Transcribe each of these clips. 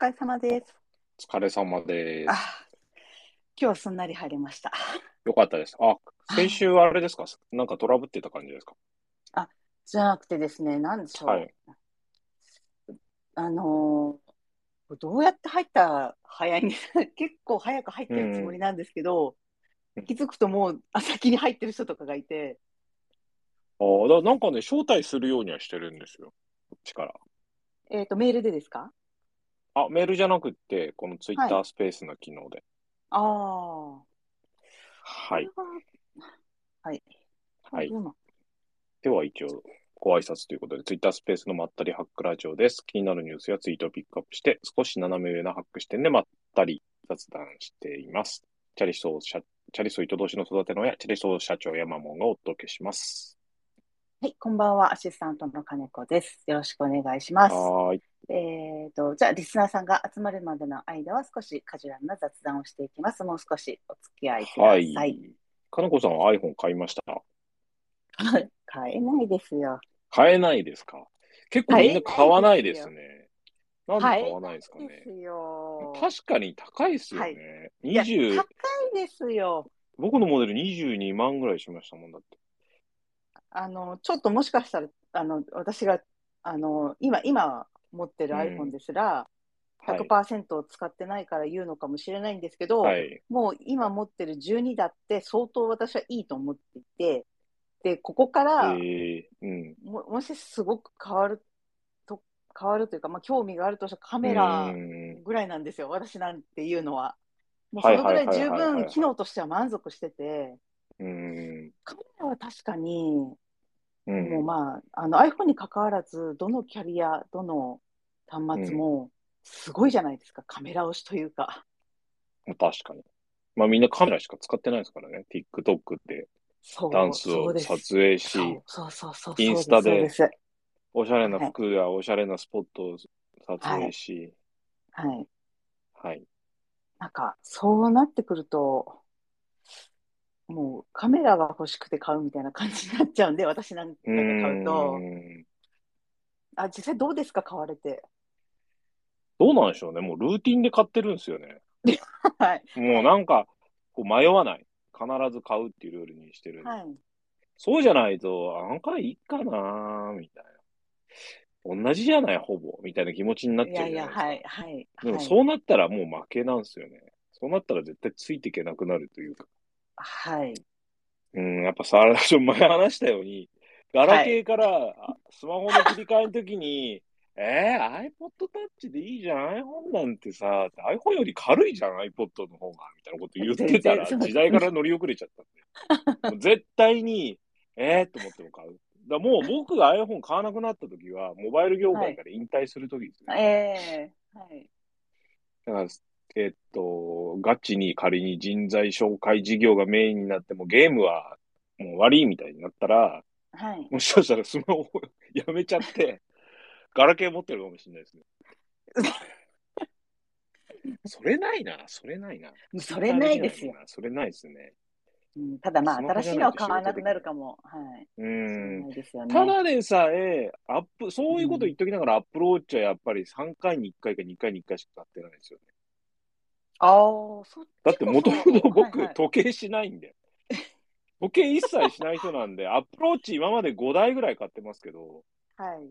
お疲れ様です。お疲れ様です。あ、今日すんなり入れました。よかったです。あ、先週はあれですか？なんかトラブってた感じですか？じゃなくてですね、なんでしょう。はい。あのーどうやって入ったら早いんです？結構早く入ってるつもりなんですけど、うん気づくともうあ先に入ってる人とかがいて、あだなんかね、招待するようにはしてるんですよ。こっちから。えっ、と、メールでですか？あ、メールじゃなくって、このツイッタはースペースの機能で。ああ。はい。は。はい。はい。今では一応、ご挨拶ということで、ツイッタースペースのまったりハックラジオです。気になるニュースやツイートをピックアップして、少し斜め上なハック視点でまったり雑談しています。チャリソー社、チャリソー糸通しの育ての親、チャリソー社長山門がお届けします。はい、こんばんは。アシスタントの金子です。よろしくお願いします。はーい。えーと、じゃあ、リスナーさんが集まるまでの間は少しカジュアルな雑談をしていきます。もう少しお付き合いくだはさい。い。金子さんは iPhone 買いました？買えないですよ。買えないですか？結構みんな買わないですね。なんで買買わないですかね？ですよ。確かに高いですよね。いや、高20いですよ。僕のモデル22万ぐらいしましたもんだって。あの、ちょっともしかしたら、あの、私が、あの、今、今持ってるうん iPhone ですら、はい。100%使ってないから言うのかもしれないんですけど、はい。もう今持ってる12だって相当私はいいと思っていて、で、ここから、えー、うん。ももしすごく変わると、変わるというか、まあ、興味があるとしたらカメラうんぐらいなんですよ、私なんていうのは。もうそのぐらい十分機能としては満足してて、うん。カメラは確かに、うん。もうまあ、あの iPhone に関わらず、どのキャリア、どの端末もすごいじゃないですか、カメラ推しというか。確かに。まあみんなカメラしか使ってないですからね。TikTok でダンスを撮影し、そうそうそうそう、インスタでおしゃれな服やおしゃれなスポットを撮影し、はい。はい。なんか、そうなってくると、もうカメラが欲しくて買うみたいな感じになっちゃうんで、私なんかが買うとう。んあ、実際どうですか、買われて？どうなんでしょうね。もうルーティンで買ってるんですよね。はい。もうなんか、こう迷わない。必ず買うっていうルールにしてるんで。はい。そうじゃないと、あんかいいかなみたいな。同じじゃない、ほぼ。みたいな気持ちになっいちゃやいや、いですか。はい、はい。でもはいそうなったらもう負けなんですよね。そうなったら絶対ついていけなくなるというか。はい。うん、やっぱさ、前話したように、ガラケーからあスマホの切り替えの時に、えー、iPod Touch でいいじゃん、iPhone なんてさ、iPhone より軽いじゃん、iPod の方が、みたいなこと言ってたら、時代から乗り遅れちゃったんで。絶対に、えーと思っても買う。だもう僕が iPhone 買わなくなった時は、モバイル業界から引退する時ですね。ええはい。だから、えっと、ガチに仮に人材紹介事業がメインになっても、ゲームはもう終わりみたいになったら、はい。もしかしたらスマホをやめちゃって、ガラケー持ってるかもしれないですね。それないな、それないな。それないですよ。それないですね。うん、ただまあ、新しいのは買わなくなるかも。はい。う。んいですよね。ただでさえ、アップ、そういうこと言っときながら、アップローチはやっぱり3回に1回か2回に1回しか買ってないんですよね。ああ、そっちだってもともと僕、はいはい時計しないんで。時計一切しない人なんで、アップローチ今まで5台ぐらい買ってますけど、はい。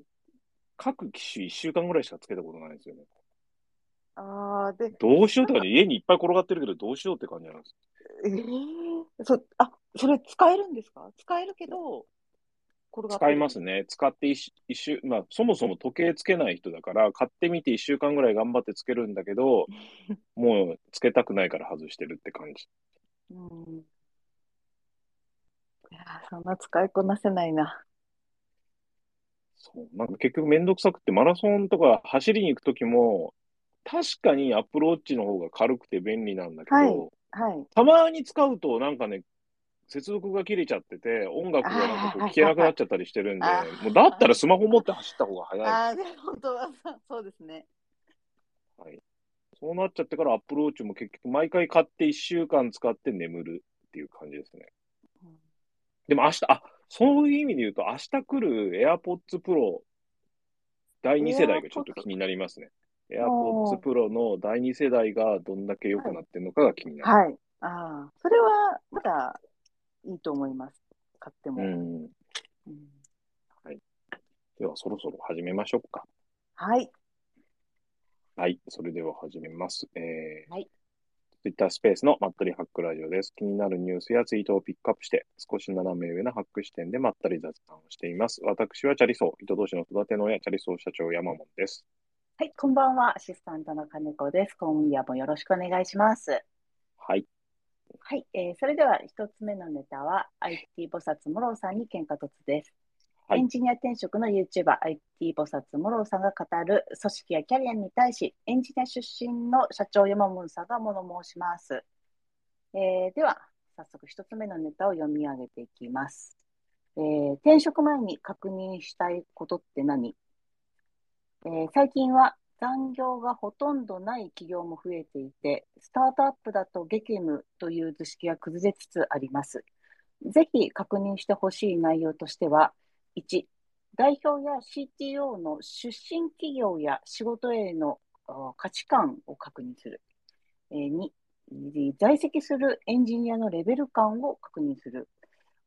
各機種1週間ぐらいしかつけたことないんですよね。ああ、で、どうしようとかね、家にいっぱい転がってるけど、どうしようって感じなんです。ええそ、あ、それ使えるんですか？使えるけど、使いますね。使って一一週、まあ、そもそも時計つけない人だから、買ってみて1週間ぐらい頑張ってつけるんだけど、もうつけたくないから外してるって感じ。うん。いやー、そんな使いこなせないな。そう。なんか結局めんどくさくて、マラソンとか走りに行くときも、確かにアップローチの方が軽くて便利なんだけど、はいはい。たまに使うとなんかね、接続が切れちゃってて、音楽がなんかこう聞けなくなっちゃったりしてるんでもうだったらスマホ持って走った方が早い。ああ、で、本当はそうそうですね。はい。そうなっちゃってからアップローチも結局毎回買って1週間使って眠るっていう感じですね。うんでも明日、あ、そういう意味で言うと、明日来る AirPods Pro 第2世代がちょっと気になりますね。AirPods Pro の第2世代がどんだけ良くなってるのかが気になる。はい。ああ、それはまだいいと思います。買っても。うん。うんでは、そろそろ始めましょうか。はい。はい。それでは始めます。えー、はい。Twitter スペースのまったりハックラジオです。気になるニュースやツイートをピックアップして、少し斜め上なハック視点でまったり雑談をしています。私はチャリソー、糸同士の育ての親、チャリソー社長山本です。はい、こんばんは。アシスタントの金子です。今夜もよろしくお願いします。はい。はい、えーそれでは一つ目のネタは IT 菩薩モローさんに喧嘩突です。はいエンジニア転職の YouTuber IT 菩薩モローさんが語る組織やキャリアに対し、エンジニア出身の社長山本さんが物申します。えーでは、早速一つ目のネタを読み上げていきます。えー転職前に確認したいことって何？えー最近は残業がほとんどない企業も増えていて、スタートアップだと激務という図式が崩れつつあります。ぜひ確認してほしい内容としては、1、代表や CTO の出身企業や仕事への価値観を確認する。え2、在籍するエンジニアのレベル感を確認する。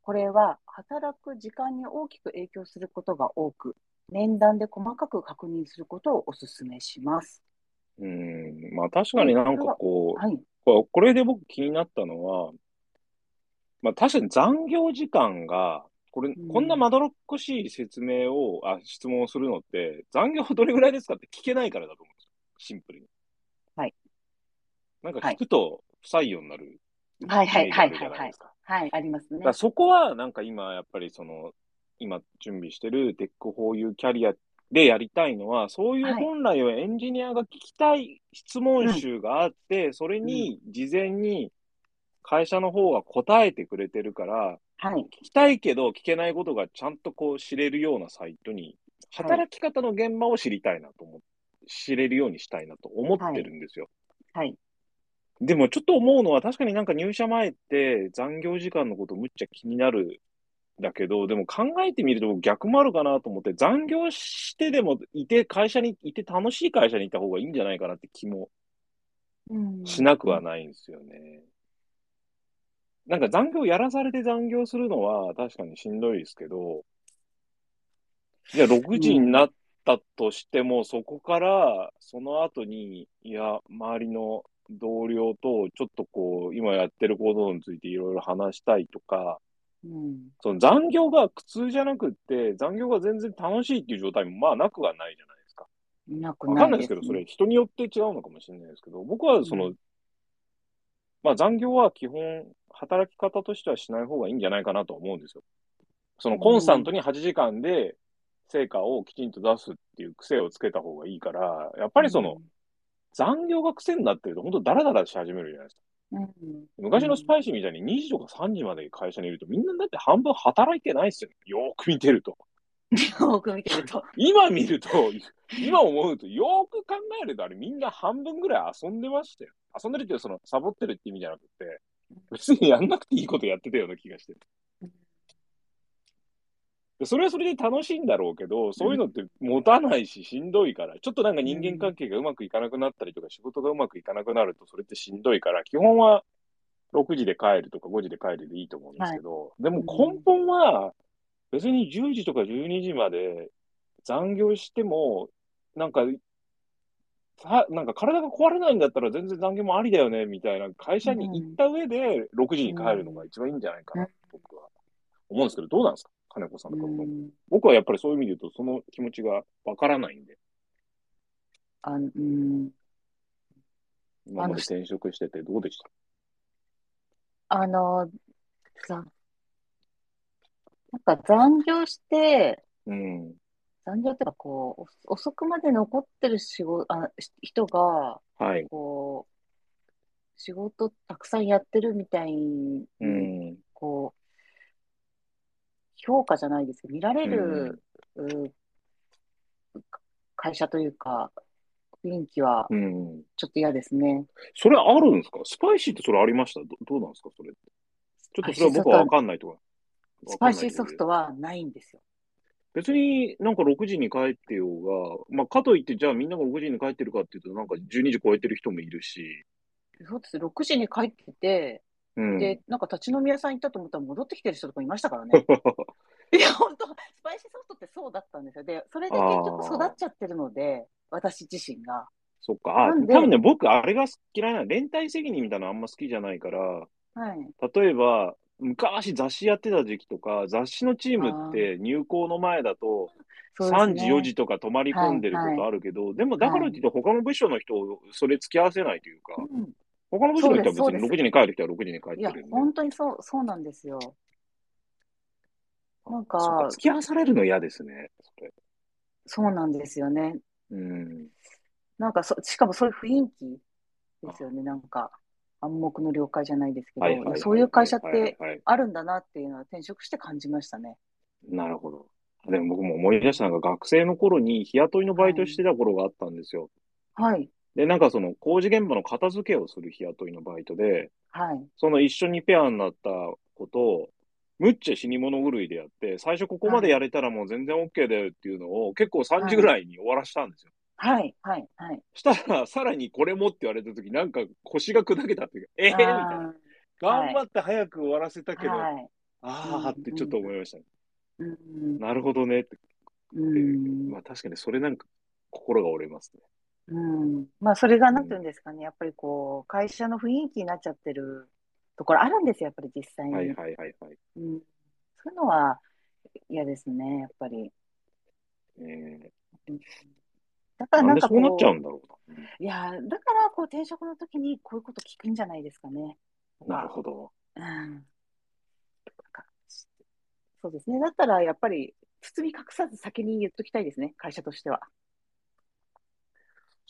これは働く時間に大きく影響することが多く、面談で細かく確認することをお勧めします。うん。まあ確かになんかこう、はい。ここれで僕気になったのは、まあ確かに残業時間が、これ、うんこんなまどろっこしい説明を、あ、質問をするのって、残業どれぐらいですかって聞けないからだと思うんですよ。シンプルに。はい。なんか聞くと不採用になる。はいはいはいイメージあるじゃないですかはい、ありますねそこはなんか今やっぱりその、今準備してるテックフォーユーキャリアでやりたいのは、そういうはい本来はエンジニアが聞きたい質問集があって、それに事前に会社の方が答えてくれてるから、はい。聞きたいけど聞けないことがちゃんとこう知れるようなサイトに、働き方の現場を知りたいなと思って、知れるようにしたいなと思ってるんですよ。はい。でもちょっと思うのは確かになんか入社前って残業時間のことむっちゃ気になるんだけど、でも考えてみると逆もあるかなと思って残業してでもいて会社にいて楽しい会社にいた方がいいんじゃないかなって気もうんしなくはないんですよね。なんか残業やらされて残業するのは確かにしんどいですけど、じゃあ6時になったとしても、そこからその後に、いや、周りの同僚とちょっとこう、今やってることについていろいろ話したいとか、うん。その残業が苦痛じゃなくって、残業が全然楽しいっていう状態もまあなくはないじゃないですか。なくわかんないですけど、ねそれ人によって違うのかもしれないですけど、僕はその、うまあ残業は基本、働き方としてはしない方がいいんじゃないかなと思うんですよ。そのコンスタントに8時間で成果をきちんと出すっていう癖をつけた方がいいから、やっぱりその、残業が癖になってると本当ダラダラし始めるじゃないですか。うん、昔のスパイシーみたいに2時とか3時まで会社にいるとみんなだって半分働いてないですよ。よーく見てると。よく見てると。今見ると、今思うと、よーく考えると、あれみんな半分ぐらい遊んでましたよ。遊んでるっていうその、サボってるって意味じゃなくて、別にやんなくていいことやってたような気がしてそれはそれで楽しいんだろうけど、そういうのって持たないし、しんどいから、ちょっとなんか人間関係がうまくいかなくなったりとか、仕事がうまくいかなくなると、それってしんどいから、基本は6時で帰るとか5時で帰るでいいと思うんですけど、でも根本は、別に10時とか12時まで残業しても、なんか、さなんか体が壊れないんだったら全然残業もありだよね、みたいな会社に行った上で6時に帰るのが一番いいんじゃないかな、僕は。思うんですけど、どうなんですか？金子さんとか、うん僕はやっぱりそういう意味で言うと、その気持ちがわからないんで、あうん、今まで転職しててどうでした？あの、さ、なんか残業して、うん。残業っていうかこう、お遅くまで残ってる仕事、あ、し人が、はい。こう、仕事たくさんやってるみたいに、うん。こう、評価じゃないですけど、見られる、う会社というか、雰囲気はうん。ちょっと嫌ですね。それあるんですか？スパイシーってそれありました？どどうなんですか？それ。ちょっとそれは僕はわかんないとか。スパイシーソフは。トはないんですよ。別になんか6時に帰ってようが、まあ、かといって、じゃあみんなが6時に帰ってるかっていうと、なんか12時超えてる人もいるし、そうです。6時に帰ってて、うん。で、なんか立ち飲み屋さん行ったと思ったら戻ってきてる人とかいましたからね。いや、本当スパイシーソフトってそうだったんですよ。で、それで結局育っちゃってるので、私自身が。そっか。あ、多分ね、僕、あれが嫌いな、連帯責任みたいなのあんま好きじゃないから、はい。例えば、昔雑誌やってた時期とか、雑誌のチームって入校の前だと、そうです3時、ね4時とか泊まり込んでることあるけど、でもだからといって他の部署の人をそれ付き合わせないというか、うん他の部署の人は別にそうですそうです6時に帰る人は6時に帰っいやてるんで。、本当にそう、そうなんですよ。なんかか、付き合わされるの嫌ですね、そうなんですよね。うん。なんかそ、しかもそういう雰囲気ですよね。なんか、暗黙の了解じゃないですけど、はいはいはいそういう会社ってはいあるんだなっていうのは転職して感じましたね。なるほど。でも僕も思い出したのが、学生の頃に日雇いのバイトしてた頃があったんですよ。はい、で、なんかその工事現場の片付けをする日雇いのバイトで、はい、その一緒にペアになった子と、むっちゃ死に物狂いでやって、最初ここまでやれたらもう全然 OK だよっていうのを結構3時ぐらいに終わらしたんですよ。はい、はい、はい。したら、さらにこれもって言われた時なんか腰が砕けたっていうか、ええー、みたいな。頑張って早く終わらせたけど、はい。ああってちょっと思いましたね。うん、なるほどねって。うんまあ確かにそれなんか心が折れますね。うん、まあ、それがなんていうんですかね、やっぱりこう、会社の雰囲気になっちゃってるところあるんですよ、やっぱり実際に。はいはいはいはい。うん、そういうのは嫌ですね、やっぱり。えうんだー、からなんんかこう、なでそうなっちゃうんだろういや、だからこう転職の時にこういうこと聞くんじゃないですかね。な。なるほど。うん。そうですね。だったらやっぱり包み隠さず先に言っときたいですね、会社としては。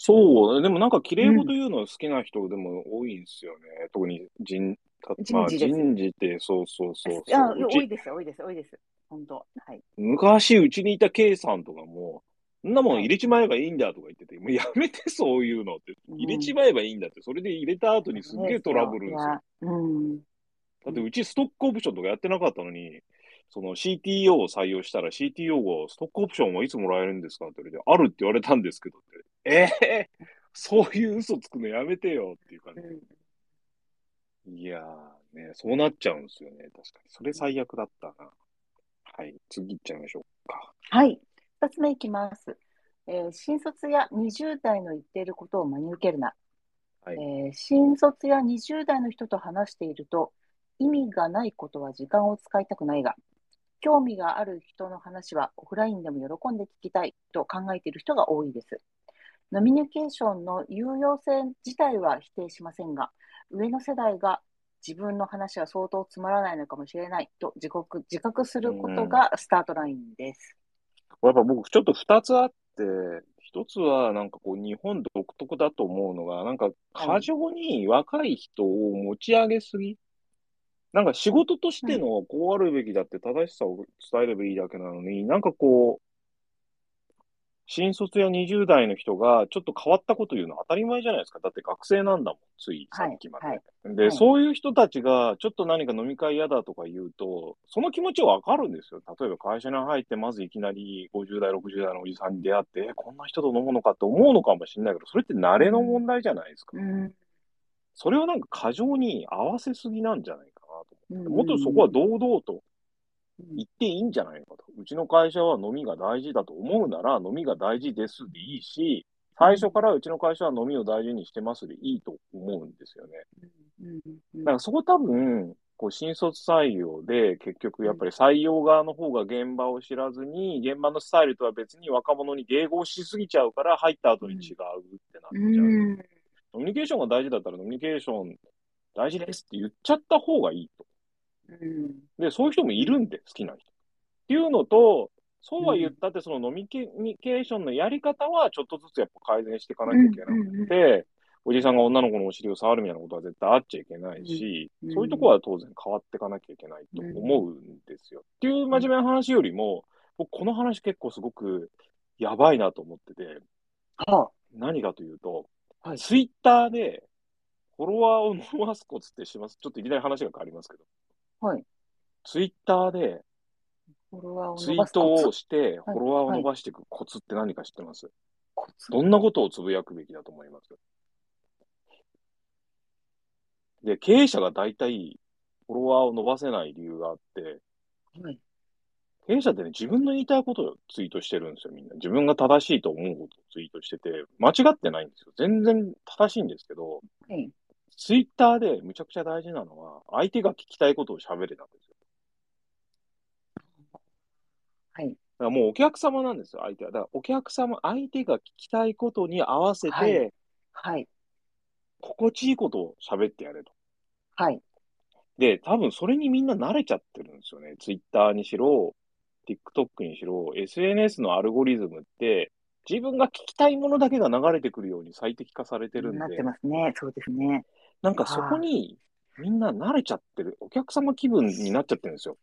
そう、でもなんか綺麗事言うの好きな人でも多いんですよね。特に人、たまあ人事です人事ってそうそうそういや、そう。多いです、多いです、多いです。本当。はい。昔うちにいた K さんとかも、そんなもんはい入れちまえばいいんだとか言ってて、もうやめてそういうのって。うん入れちまえばいいんだって。それで入れた後にすっげえトラブルですよ。だってうちストックオプションとかやってなかったのに、その CTO を採用したら CTO がストックオプションはいつもらえるんですかって言われて、あるって言われたんですけどって。ええそういう嘘つくのやめてよっていう感じ。いやーね、そうなっちゃうんですよね。確かに。それ最悪だったな。はい、次行っちゃいましょうか。はい。二つ目いきます。えー新卒や20代の言っていることを真に受けるな。はいえー新卒や20代の人と話していると、意味がないことは時間を使いたくないが、興味がある人の話はオフラインでも喜んで聞きたいと考えている人が多いです。ノミニケーションの有用性自体は否定しませんが、上の世代が自分の話は相当つまらないのかもしれないと自覚自覚することがスタートラインです。やっぱ僕ちょっと二つあって、一つはなんかこう日本独特だと思うのが、なんか過剰に若い人を持ち上げすぎ。なんか仕事としてのこうあるべきだって正しさを伝えればいいだけなのに、なんかこう、新卒や20代の人がちょっと変わったこと言うのは当たり前じゃないですか。だって学生なんだもん、ついさっきまで。はいで、はいそういう人たちがちょっと何か飲み会嫌だとか言うと、その気持ちはわかるんですよ。例えば会社に入ってまずいきなり50代、60代のおじさんに出会って、えこんな人と飲むのかって思うのかもしれないけど、それって慣れの問題じゃないですか。うんそれをなんか過剰に合わせすぎなんじゃないかなと。うんもっとそこは堂々とうん言っていいんじゃないのかと。うちの会社は飲みが大事だと思うなら飲みが大事ですでいいし、最初からうちの会社は飲みを大事にしてますでいいと思うんですよね。だからそこ多分、こう新卒採用で結局やっぱり採用側の方が現場を知らずに、現場のスタイルとは別に若者に迎合しすぎちゃうから入った後に違うってなっちゃう。うんノミニケーションが大事だったらノミニケーション大事ですって言っちゃった方がいいと。うんで、そういう人もいるんで、好きな人。っていうのと、そうは言ったって、そのノミニケーションのやり方はちょっとずつやっぱ改善していかなきゃいけなくて、おじさんが女の子のお尻を触るみたいなことは絶対あっちゃいけないし、うんそういうところは当然変わっていかなきゃいけないと思うんですよ。っていう真面目な話よりも、僕この話結構すごくやばいなと思ってて、は何かというと、ツイッターでフォロワーを伸ばすコツってします。ちょっといきなり話が変わりますけど、はいツイッターでフォロワーをツイートをして、はいフォロワーを伸ばしていくコツって何か知ってます、コツどんなことをつぶやくべきだと思います？で、経営者が大体、フォロワーを伸ばせない理由があって、はい。経営者ってね、自分の言いたいことをツイートしてるんですよ、みんな。自分が正しいと思うことをツイートしてて、間違ってないんですよ。全然正しいんですけど、はい。ツイッターでむちゃくちゃ大事なのは、相手が聞きたいことを喋れなんですよ。はい。だからもうお客様なんですよ、相手は。だからお客様、相手が聞きたいことに合わせて、はいはい。心地いいことを喋ってやれと。はい。で、多分それにみんな慣れちゃってるんですよね。ツイッターにしろ、TikTok にしろ、SNS のアルゴリズムって、自分が聞きたいものだけが流れてくるように最適化されてるんでなって、ますね。そうですね。なんかそこにみんな慣れちゃってる、お客様気分になっちゃってるんですよ。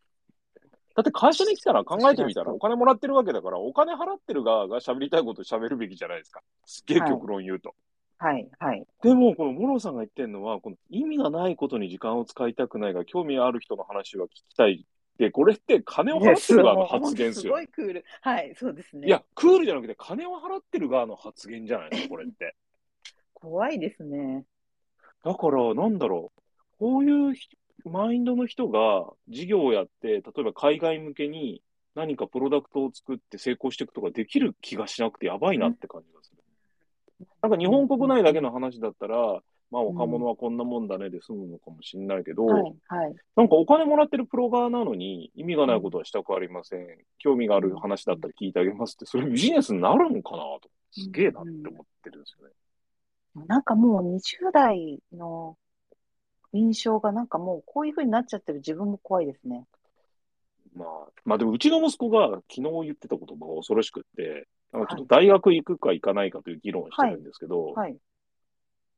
だって会社に来たら考えてみたらお金もらってるわけだから、お金払ってる側が喋りたいことを喋るべきじゃないですか。すっげえ極論言うと。はい。はい。でも、このモロさんが言ってるのは、この意味がないことに時間を使いたくないが、興味ある人の話は聞きたい。で、これって金を払ってる側の発言ですよ。ごいクール。はい。そうですね。いや、クールじゃなくて、金を払ってる側の発言じゃないですか、これって。怖いですね。だから、なんだろう。こういうひマインドの人が事業をやって、例えば海外向けに何かプロダクトを作って成功していくとかできる気がしなくてやばいなって感じがする。なんか日本国内だけの話だったら、まあ若者はこんなもんだねで済むのかもしれないけど、はい。はい。なんかお金もらってるプロ側なのに意味がないことはしたくありません。興味がある話だったら聞いてあげますって、それビジネスになるのかなと。すげえなって思ってるんですよね。なんかもう20代の印象がなんかもうこういう風になっちゃってる自分も怖いですね。まあ、まあでもうちの息子が昨日言ってた言葉が恐ろしくって、なんかちょっと大学行くか行かないかという議論をしてるんですけど、はい。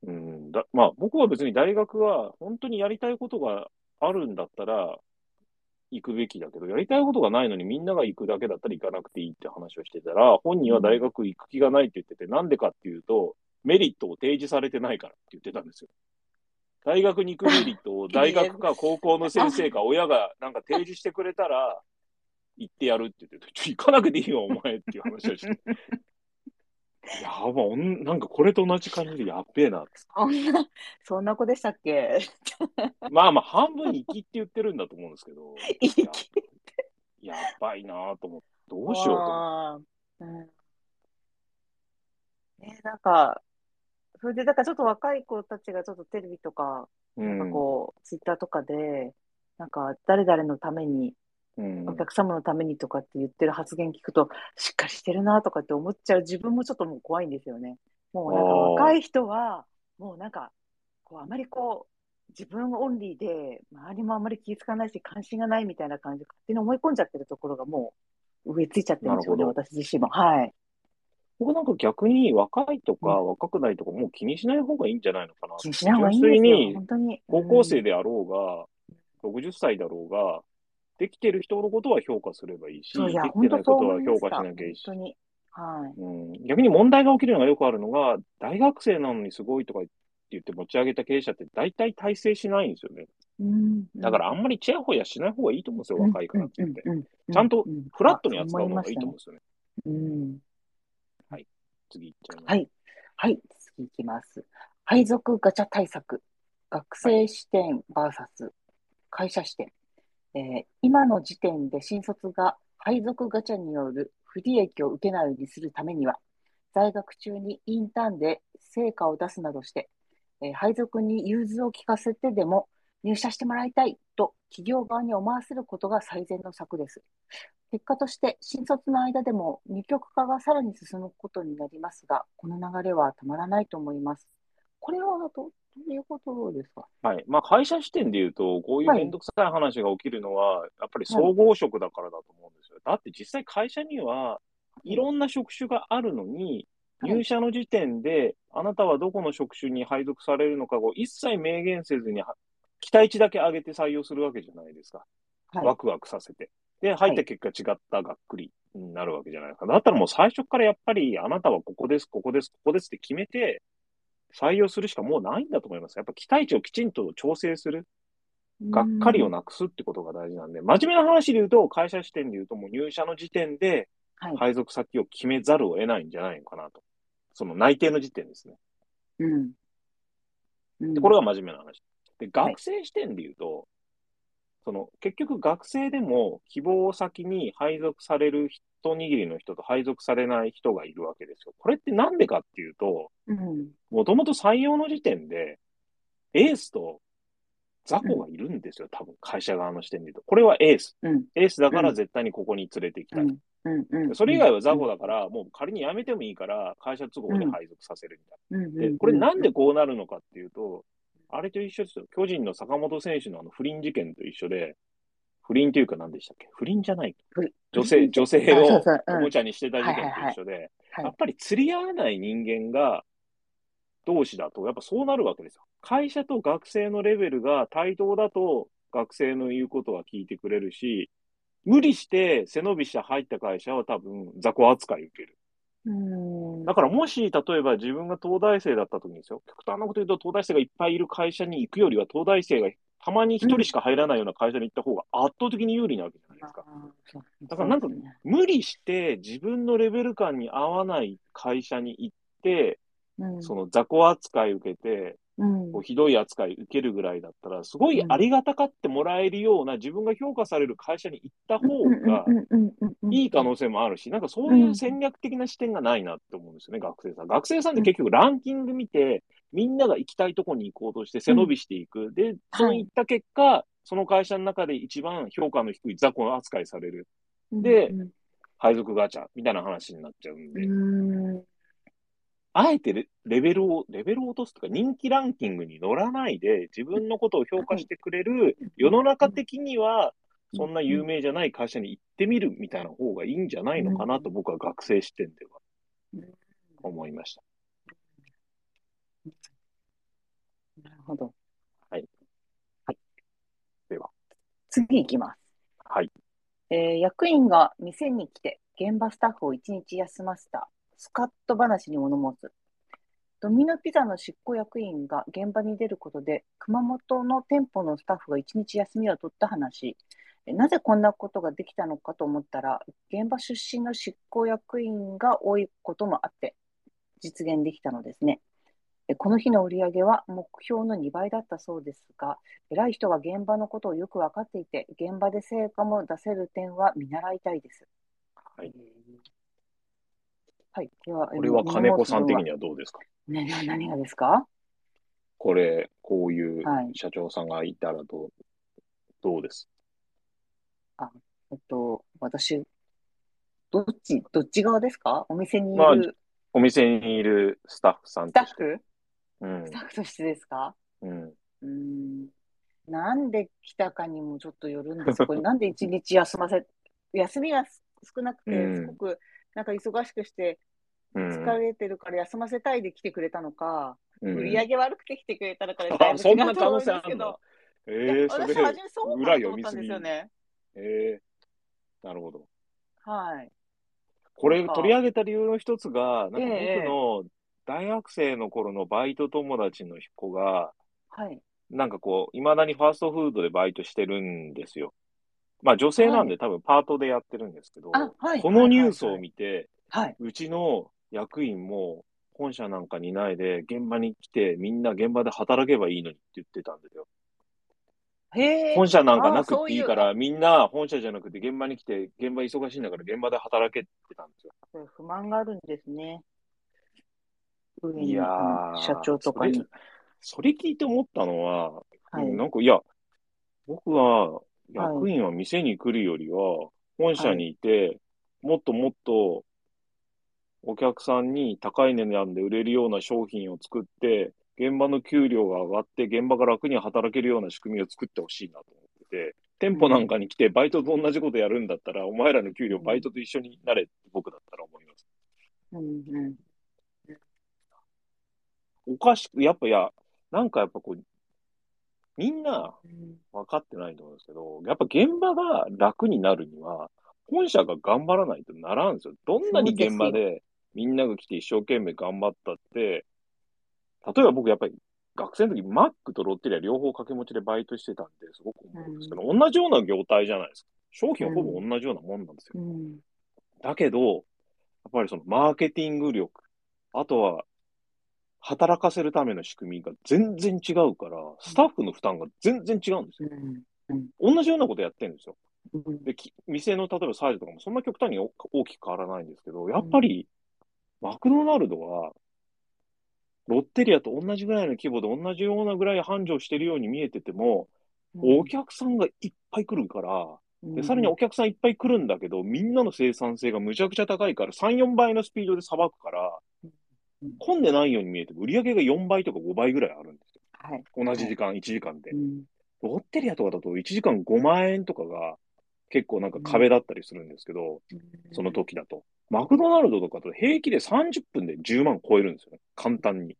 うんだまあ僕は別に大学は本当にやりたいことがあるんだったら行くべきだけど、やりたいことがないのにみんなが行くだけだったら行かなくていいって話をしてたら、本人は大学行く気がないって言ってて、なんでかっていうと、メリットを提示されてないからって言ってたんですよ。大学に行くメリットを 大学か高校の先生か親がなんか提示してくれたら、行ってやるって言ってて、ちょ行かなくていいよ、お前っていう話をして。やば、なんかこれと同じ感じでやっべえなって。そんな、そんな子でしたっけ？まあまあ、半分行きって言ってるんだと思うんですけど、いい気ややばいなと思って、どうしようと思って。なんか、それで、だからちょっと若い子たちがちょっとテレビとか、うんなんかこう、ツイッターとかで、なんか、誰々のために、うんお客様のためにとかって言ってる発言聞くと、しっかりしてるなとかって思っちゃう自分もちょっともう怖いんですよね。もうなんか若い人は、もうなんか、こうあまりこう、自分オンリーで、周りもあまり気づかないし、関心がないみたいな感じで、勝手に思い込んじゃってるところがもう、植え付いちゃってるんですよね、私自身も。はい。僕なんか逆に若いとか若くないとかもう気にしない方がいいんじゃないのかな。気にしない方がいいんですよ、に本当に。高校生で、であろうが、60歳だろうが、できてる人のことは評価すればいいし、できてないことは評。価しなきゃいいし本当。に。はい。うん、逆に問題が起きるのがよくあるのが、大学生なのにすごいとか言って持ち上げた経営者って大体体制しないんですよね。うん。だからあんまりチヤホヤしない方がいいと思うんですよ、うん、若いからって言って。ちゃんとうんフラットに扱う方がいいと思うんですよね。うん。次行っちゃいます。はい。はい。次いきます。配属ガチャ対策。学生視点 VS 会社視点。えー今の時点で新卒が配属ガチャによる不利益を受けないようにするためには、在学中にインターンで成果を出すなどして、えー配属に融通を利かせてでも入社してもらいたいと企業側に思わせることが最善の策です。結果として新卒の間でも二極化がさらに進むことになりますが、この流れは止まらないと思います。これはどどういうことですか？はい。まあ、会社視点で言うと、こういうめんどくさい話が起きるのは、やっぱり総合職だからだと思うんですよ。だって実際会社にはいろんな職種があるのに、はい入社の時点で、あなたはどこの職種に配属されるのかを一切明言せずに、は期待値だけ上げて採用するわけじゃないですか。はい。ワクワクさせて。で、入った結果違ったがっくりになるわけじゃないですか。だったらもう最初からやっぱり、あなたはここです、ここです、ここですって決めて、採用するしかもうないんだと思います。やっぱ期待値をきちんと調整する。がっかりをなくすってことが大事なんで、真面目な話で言うと、会社視点で言うと、もう入社の時点ではい。配属先を決めざるを得ないんじゃないのかなと。その内定の時点ですね。うん。うんで、これが真面目な話。で、学生視点で言うと、その、結局学生でも希望先に配属される一握りの人と配属されない人がいるわけですよ。これってなんでかっていうと、うん。もともと採用の時点で、エースと雑魚がいるんですよ、多分、会社側の視点で言うと。これはエース。うん。エースだから絶対にここに連れて行きたい。うん。うん。うん。それ以外は雑魚だから、もう仮に辞めてもいいから、会社都合で配属させるみたいな。うん。で、これなんでこうなるのかっていうと、あれと一緒ですよ。巨人の坂本選手のあの不倫事件と一緒で、不倫というか何でしたっけ？不倫じゃない。女性、女性をおもちゃにしてた事件と一緒で、はいやっぱり釣り合わない人間が同士だと、やっぱそうなるわけですよ。会社と学生のレベルが対等だと、学生の言うことは聞いてくれるし、無理して背伸びして入った会社は多分雑魚扱い受ける。うん。だからもし、例えば自分が東大生だった時にですよ、極端なこと言うと東大生がいっぱいいる会社に行くよりは、東大生がたまに一人しか入らないような会社に行った方が圧倒的に有利なわけじゃないですか。だからなんか無理して自分のレベル感に合わない会社に行って、うんその雑魚扱い受けて、うんこうひどい扱い受けるぐらいだったら、すごいありがたかってもらえるような自分が評価される会社に行った方がいい可能性もあるし、なんかそういう戦略的な視点がないなって思うんですよね、学生さん。学生さんって結局ランキング見て、みんなが行きたいとこに行こうとして背伸びしていく。で、その行った結果、その会社の中で一番評価の低い雑魚扱いされる。でうん配属ガチャみたいな話になっちゃうんで、うんあえてレレベルを、レベルを落とすとか、人気ランキングに乗らないで、自分のことを評価してくれる、世の中的には、そんな有名じゃない会社に行ってみるみたいな方がいいんじゃないのかなと、僕は学生視点では思いました。なるほど。はい。はい。では。次いきます。はい。えー役員が店に来て、現場スタッフを一日休ませた、スカット話に物申す。ドミノピザの執行役員が現場に出ることで、熊本の店舗のスタッフが一日休みを取った話。なぜこんなことができたのかと思ったら、現場出身の執行役員が多いこともあって、実現できたのですね。この日の売り上げは目標の2倍だったそうですが、偉い人が現場のことをよく分かっていて、現場で成果も出せる点は見習いたいです。はい。はい。では、これは金子さん的には。はどうですか？ね、な何がですか？これ、こういうはい社長さんがいたらどう、どうです？えっと、私、どっち、どっち側ですか？お店にいまあるお店にいるスタッフさんスタッ。フ？うんスタッフとしてですか？うん。うーん。なんで来たかにもちょっとよるんです。これなんで一日休ませ、休みが少なくて、うんすごくなんか忙しくして、うん。疲れてるから休ませたいで来てくれたのか、うん売り上げ悪くて来てくれたのかでだいあ、ぶそんな可能性あるの？えいやえそれ、私初めそう思ったんですよね。ええなるほど。はい。これ取り上げた理由の一つが、なんかええ僕の大学生の頃のバイト友達の子が、はい。なんかこう、未だにファーストフードでバイトしてるんですよ。まあ女性なんで多分パートでやってるんですけど、あはいこのニュースを見て、はい。うちの役員も本社なんかにいないで現場に来てみんな現場で働けばいいのにって言ってたんですよ。本社なんかなくっていいかあら、みんな本社じゃなくて現場に来て、現場忙しいんだから現場で働けってたんですよ。不満があるんですね。いやー社長とかに。それ聞いて思ったのは、はい。なんか、いや、僕は役員は店に来るよりは、本社にいて、もっともっとお客さんに高い値段で売れるような商品を作って、現場の給料が上がって、現場が楽に働けるような仕組みを作ってほしいなと思ってて、店舗なんかに来てバイトと同じことやるんだったら、お前らの給料バイトと一緒になれって僕だったら思います。うんうん。おかしく、やっぱいや、なんかやっぱこう、みんなうん分かってないと思うんですけど、やっぱ現場が楽になるには、本社が頑張らないとならんですよ。どんなに現場でみんなが来て一生懸命頑張ったって、例えば僕やっぱり学生の時、マックとロッテリア両方掛け持ちでバイトしてたんで、すごく思うんですけど、同じような業態じゃないですか。商品はほぼ同じようなもんなんですよ。うん。だけど、やっぱりそのマーケティング力、あとは、働かせるための仕組みが全然違うから、スタッフの負担が全然違うんですよ。うん。同じようなことやってるんですよ。うん。で、き店の例えばサイズとかもそんな極端にお大きく変わらないんですけど、やっぱり、マクドナルドは、ロッテリアと同じぐらいの規模で同じようなぐらい繁盛してるように見えてても、お客さんがいっぱい来るから、で、さらにお客さんいっぱい来るんだけど、みんなの生産性がむちゃくちゃ高いから、3、4倍のスピードでさばくからうん、混んでないように見えても、売り上げが4倍とか5倍ぐらいあるんですよ。はい。同じ時間、1時間でう。ん。ロッテリアとかだと1時間5万円とかが結構なんか壁だったりするんですけど、その時だと。マクドナルドとかと平気で30分で10万超えるんですよね。簡単に。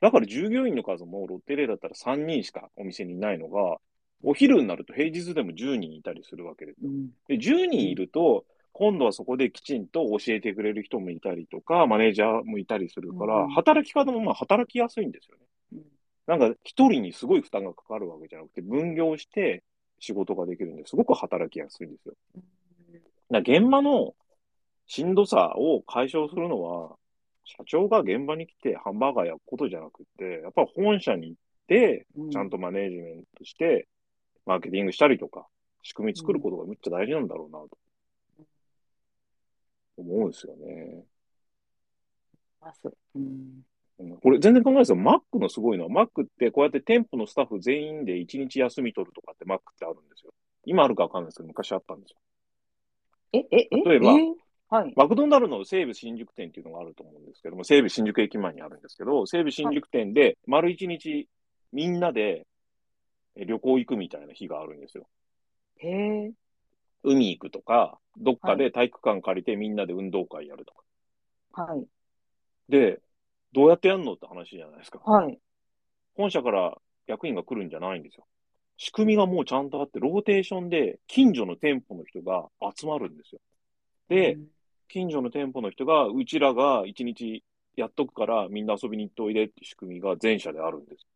だから従業員の数もロッテリアだったら3人しかお店にいないのが、お昼になると平日でも10人いたりするわけです。うん。で、10人いると、今度はそこできちんと教えてくれる人もいたりとか、マネージャーもいたりするから、うん働き方もまあ働きやすいんですよね。うんなんか一人にすごい負担がかかるわけじゃなくて、分業して仕事ができるんですごく働きやすいんですよ。だ現場のしんどさを解消するのは、社長が現場に来てハンバーガー焼くことじゃなくて、やっぱ本社に行って、うんちゃんとマネージメントして、マーケティングしたりとか、仕組み作ることがむっちゃ大事なんだろうなと。思うんですよね。うん。うんこれ全然考えないですよ。マックのすごいのは、マックってこうやって店舗のスタッフ全員で1日休み取るとかってマックってあるんですよ。今あるかわかんないですけど、昔あったんですよ。え、え、え、例えばえはい。マクドナルドの西武新宿店っていうのがあると思うんですけども、西武新宿駅前にあるんですけど、西武新宿店で丸1日みんなでえ旅行行くみたいな日があるんですよ。へえ。海行くとか、どっかで体育館借りてみんなで運動会やるとか。はい。で、どうやってやるのって話じゃないですか。はい。本社から役員が来るんじゃないんですよ。仕組みがもうちゃんとあって、ローテーションで近所の店舗の人が集まるんですよ。で、うん、近所の店舗の人が、うちらが一日やっとくからみんな遊びに行っておいでって仕組みが全社であるんです。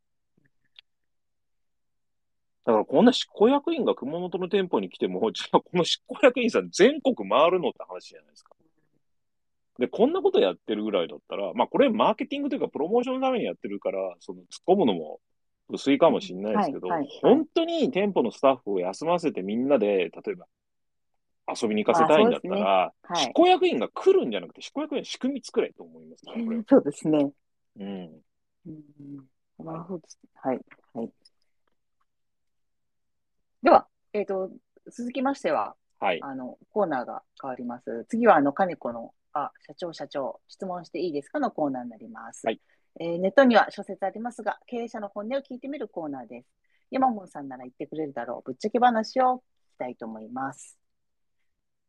だからこんな執行役員が熊本の店舗に来ても、じゃあこの執行役員さん全国回るのって話じゃないですか。で、こんなことやってるぐらいだったら、まあこれマーケティングというかプロモーションのためにやってるから、その突っ込むのも薄いかもしれないですけど、はいはいはい本当に店舗のスタッフを休ませてみんなで、例えば遊びに行かせたいんだったら、はい執行役員が来るんじゃなくて、執行役員の仕組み作れと思いますね。そうですね。うん。うん。なるほど。はい。はい。では、えっ、と、続きましては、はい。あの、コーナーが変わります。次は、あの、金子の、あ、社長、社長、質問していいですか？のコーナーになります。はいえーネットには諸説ありますが、経営者の本音を聞いてみるコーナーです。山本さんなら言ってくれるだろう。ぶっちゃけ話を聞きたいと思います。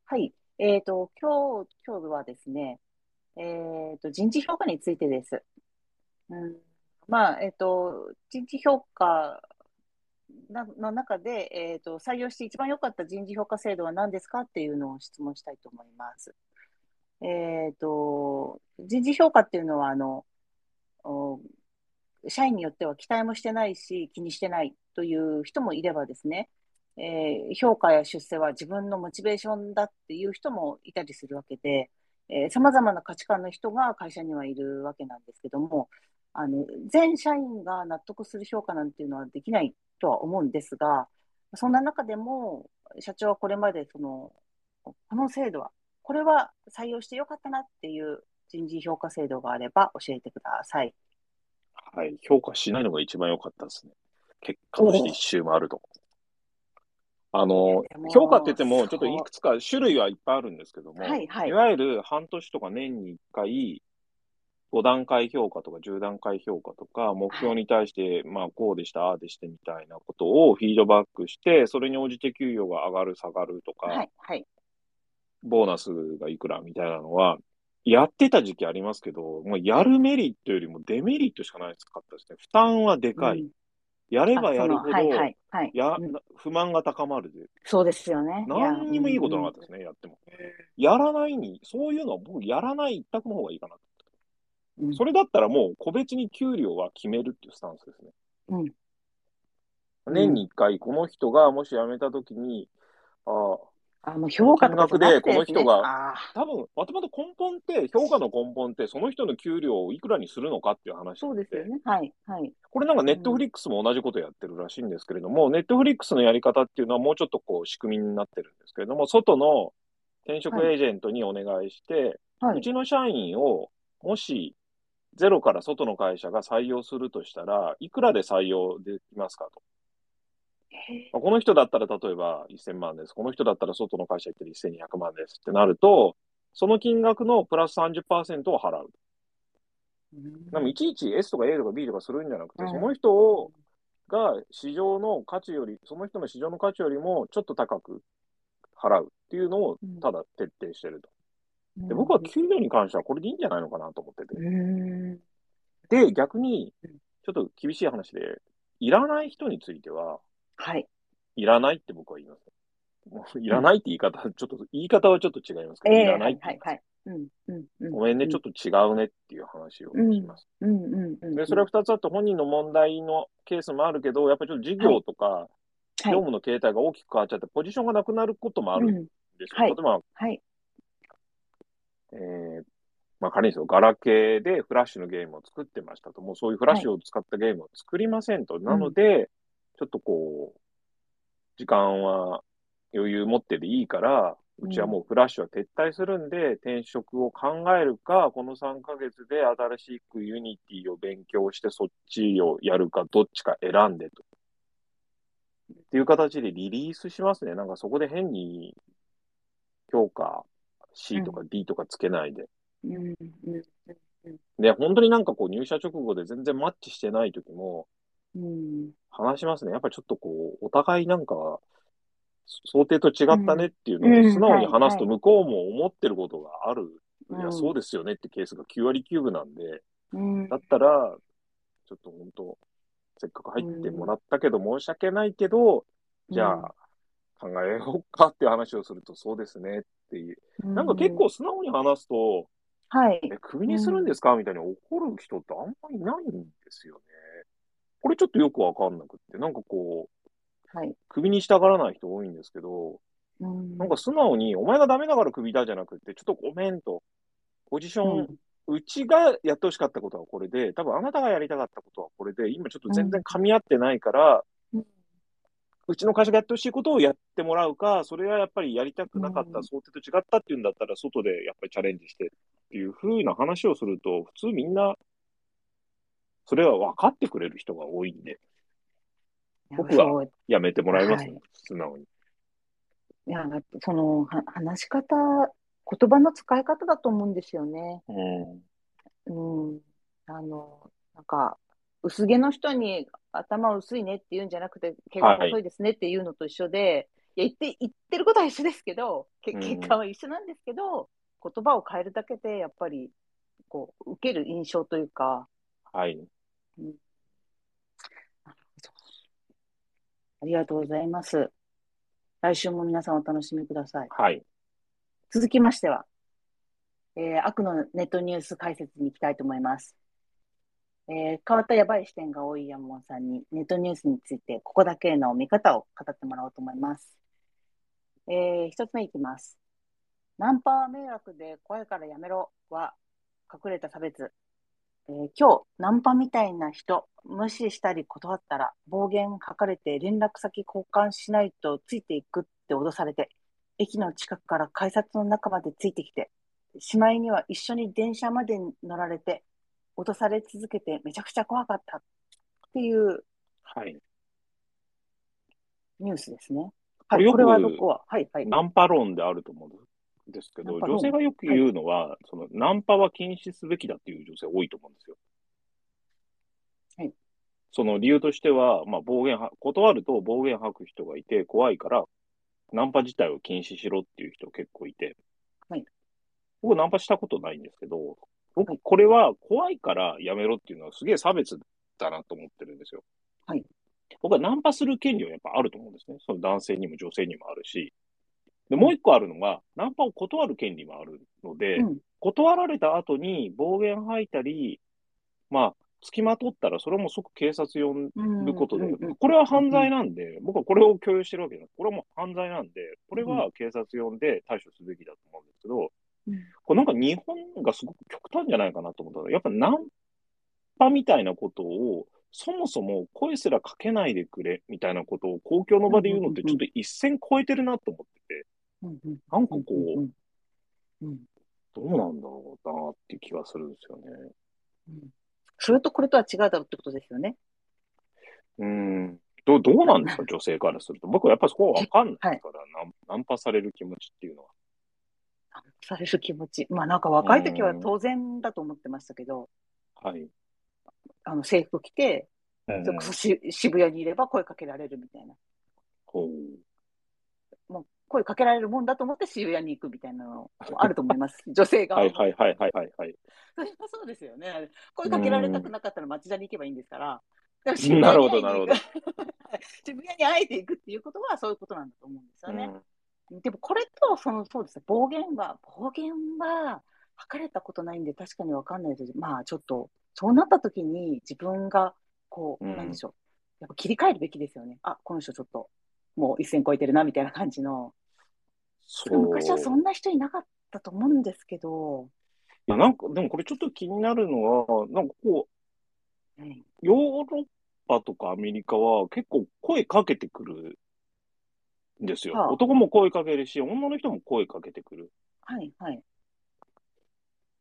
はい。えっ、と、今日、今日はですね、えっ、と、人事評価についてです。うん、まあ、えっ、と、人事評価なの中で、えっ、と、採用して一番良かった人事評価制度は何ですかっていうのを質問したいと思います。えっ、と、人事評価っていうのは、あの、お社員によっては期待もしてないし、気にしてないという人もいればですね、えー評価や出世は自分のモチベーションだっていう人もいたりするわけで、えー、様々な価値観の人が会社にはいるわけなんですけども、あの、全社員が納得する評価なんていうのはできないとは思うんですが、そんな中でも、社長はこれまでその、この制度は、これは採用してよかったなっていう人事評価制度があれば教えてください。はい。評価しないのが一番良かったですね。結果として一周回ると。あの評価って言っても、ちょっといくつか種類はいっぱいあるんですけども、はいはいわゆる半年とか年に1回、5段階評価とか10段階評価とか、目標に対して、まあ、こうでした、ああでしてみたいなことをフィードバックして、それに応じて給与が上がる、下がるとか、はい、はい。ボーナスがいくらみたいなのは、やってた時期ありますけど、もうやるメリットよりもデメリットしかないかったですね。負担はでかい。うんやればやるほど、はい、はい、はい。やうん不満が高まるで、そうですよね。何にもいいことなかったですね、やっても。やらないに、そういうのは僕、やらない一択の方がいいかなと。うんそれだったらもう個別に給料は決めるっていうスタンスですね。うん年に1回、この人がもし辞めたときに、ああ、あ、もう評価とかじゃなくて金額でこの人が多分、もともと根本って、評価の根本って、その人の給料をいくらにするのかっていう話ーそうですよね。はい。はい。これなんかネットフリックスも同じことやってるらしいんですけれども、ネットフリックスのやり方っていうのはもうちょっとこう仕組みになってるんですけれども、外の転職エージェントにお願いして、はい。うちの社員をもしゼロから外の会社が採用するとしたら、いくらで採用できますかと。へまあこの人だったら例えば1000万です。この人だったら外の会社行って1200万ですってなると、その金額のプラス30%を払う。ーでもいちいち S とか A とか B とかするんじゃなくて、うんその人をが市場の価値より、その人の市場の価値よりもちょっと高く払うっていうのをうんただ徹底してると。うんで僕は給料に関してはこれでいいんじゃないのかなと思ってて。うん。で、逆にうん、ちょっと厳しい話で、いらない人については、はい。いらないって僕は言います。もういらないって言い方、ちょっと、言い方はちょっと違いますけど、いええらないって言います。はいはいはい。うんうんうん。ごめんね、ちょっと違うねっていう話をします。うん。で、それは二つあって本人の問題のケースもあるけど、やっぱりちょっと事業とか、業務の形態が大きく変わっちゃって、ポジションがなくなることもあるんうんですよ。はい例えば、はい。えーまあ仮にですよ、ガラケーでフラッシュのゲームを作ってましたと。もうそういうフラッシュを使ったゲームを作りませんと。なので、ちょっとこう、時間は余裕持ってでいいから、うちはもうフラッシュは撤退するんで、転職を考えるか、この3ヶ月で新しく Unity を勉強して、そっちをやるか、どっちか選んでと。っていう形でリリースしますね。なんかそこで変に評価 C とか D とかつけないで。で、本当になんかこう入社直後で全然マッチしてない時もうん。話しますね。やっぱりちょっとこう、お互いなんか、想定と違ったねっていうのうんを素直に話すとはい向こうも思ってることがある。うんいや、そうですよねってケースが9割9分なんで、うんだったら、ちょっと本当、せっかく入ってもらったけど申し訳ないけど、じゃあ考えようかっていう話をするとそうですねっていう。なんか結構、素直に話すと、はい。え、クビにするんですかみたいに怒る人ってあんまりいないんですよね。これちょっとよくわかんなくって、なんかこう、はい。クビにしたがらない人多いんですけど、うんなんか素直に、お前がダメだからクビだじゃなくて、ちょっとごめんと、ポジション、うちがやってほしかったことはこれで、多分あなたがやりたかったことはこれで、今ちょっと全然噛み合ってないから、うちの会社がやってほしいことをやってもらうか、それはやっぱりやりたくなかった、うん想定と違ったっていうんだったら、外でやっぱりチャレンジしてっていう風な話をすると、普通みんな、それは分かってくれる人が多いんで、僕はやめてもらいますね、はい素直に。いや、その、は話し方、言葉の使い方だと思うんですよね。うん。うん。あの、なんか、薄毛の人に頭薄いねって言うんじゃなくて、毛が細いですねっていうのと一緒で、い、や、言って、言ってることは一緒ですけど、けうん結果は一緒なんですけど、言葉を変えるだけで、やっぱり、こう、受ける印象というか、はい。なるほどありがとうございます。来週も皆さんお楽しみください。はい。続きましては、えー悪のネットニュース解説に行きたいと思います。えー変わったやばい視点が多い山本さんにネットニュースについてここだけの見方を語ってもらおうと思います。えー一つ目いきます。ナンパは迷惑で怖いからやめろは隠れた差別。えー今日、ナンパみたいな人、無視したり断ったら暴言吐かれて連絡先交換しないとついていくって脅されて、駅の近くから改札の中までついてきて、しまいには一緒に電車まで乗られて、脅され続けてめちゃくちゃ怖かったっていうはい。ニュースですね。はい、これはどこは？はい、はい。ナンパ論であると思うんですけど、女性がよく言うのは、そのナンパは禁止すべきだっていう女性多いと思うんですよ。はい。その理由としては、まあ、暴言は、断ると暴言吐く人がいて怖いから、ナンパ自体を禁止しろっていう人結構いて。はい。僕ナンパしたことないんですけど、は僕いこれは怖いからやめろっていうのはすげえ差別だなと思ってるんですよ。はい。僕はナンパする権利はやっぱあると思うんですね。その男性にも女性にもあるし。で、もう一個あるのが、ナンパを断る権利もあるので、うん断られた後に暴言吐いたり、まあ、付きまとったら、それも即警察呼ぶことで、これは犯罪なんで、僕はこれを共有してるわけです。これはもう犯罪なんで、これは警察呼んで対処すべきだと思うんですけど、これなんか日本がすごく極端じゃないかなと思ったら、やっぱナンパみたいなことを、そもそも声すらかけないでくれみたいなことを公共の場で言うのってちょっと一線超えてるなと思ってて、なんかこう、どうなん。だろうなっていう気がするん。ですよね。それとこれとは違うだろうってことですよね。うん。どどうなん。ですか、女性からすると。僕はやっぱりそこはわかん。ないから、はい、ナンパされる気持ちっていうのは。される気持ち。まあなんか若い時は当然だと思ってましたけど、はい。あの制服着て、それこそし渋谷にいれば声かけられるみたいな。ほう。もう声かけられるもんだと思って渋谷に行くみたいなの あると思います。女性が。はいはいはいはいはい、はい。それはそうですよね。声かけられたくなかったら町田に行けばいいんですから。なるほどなるほど。渋谷にあえて行くっていうことはそういうことなんだと思うんですよね。うん、でもこれとそのそうです暴言は暴言は吐かれたことないんで確かにわかんないです。まあちょっとそうなった時に自分がこう、うん、なんでしょう。やっぱ切り替えるべきですよね。あこの人ちょっともう一線超えてるなみたいな感じの。昔はそんな人いなかったと思うんですけど。いやなんかでもこれちょっと気になるのはなんかこう、うん、ヨーロッパとかアメリカは結構声かけてくるんですよ、はあ、男も声かけるし女の人も声かけてくるはいはい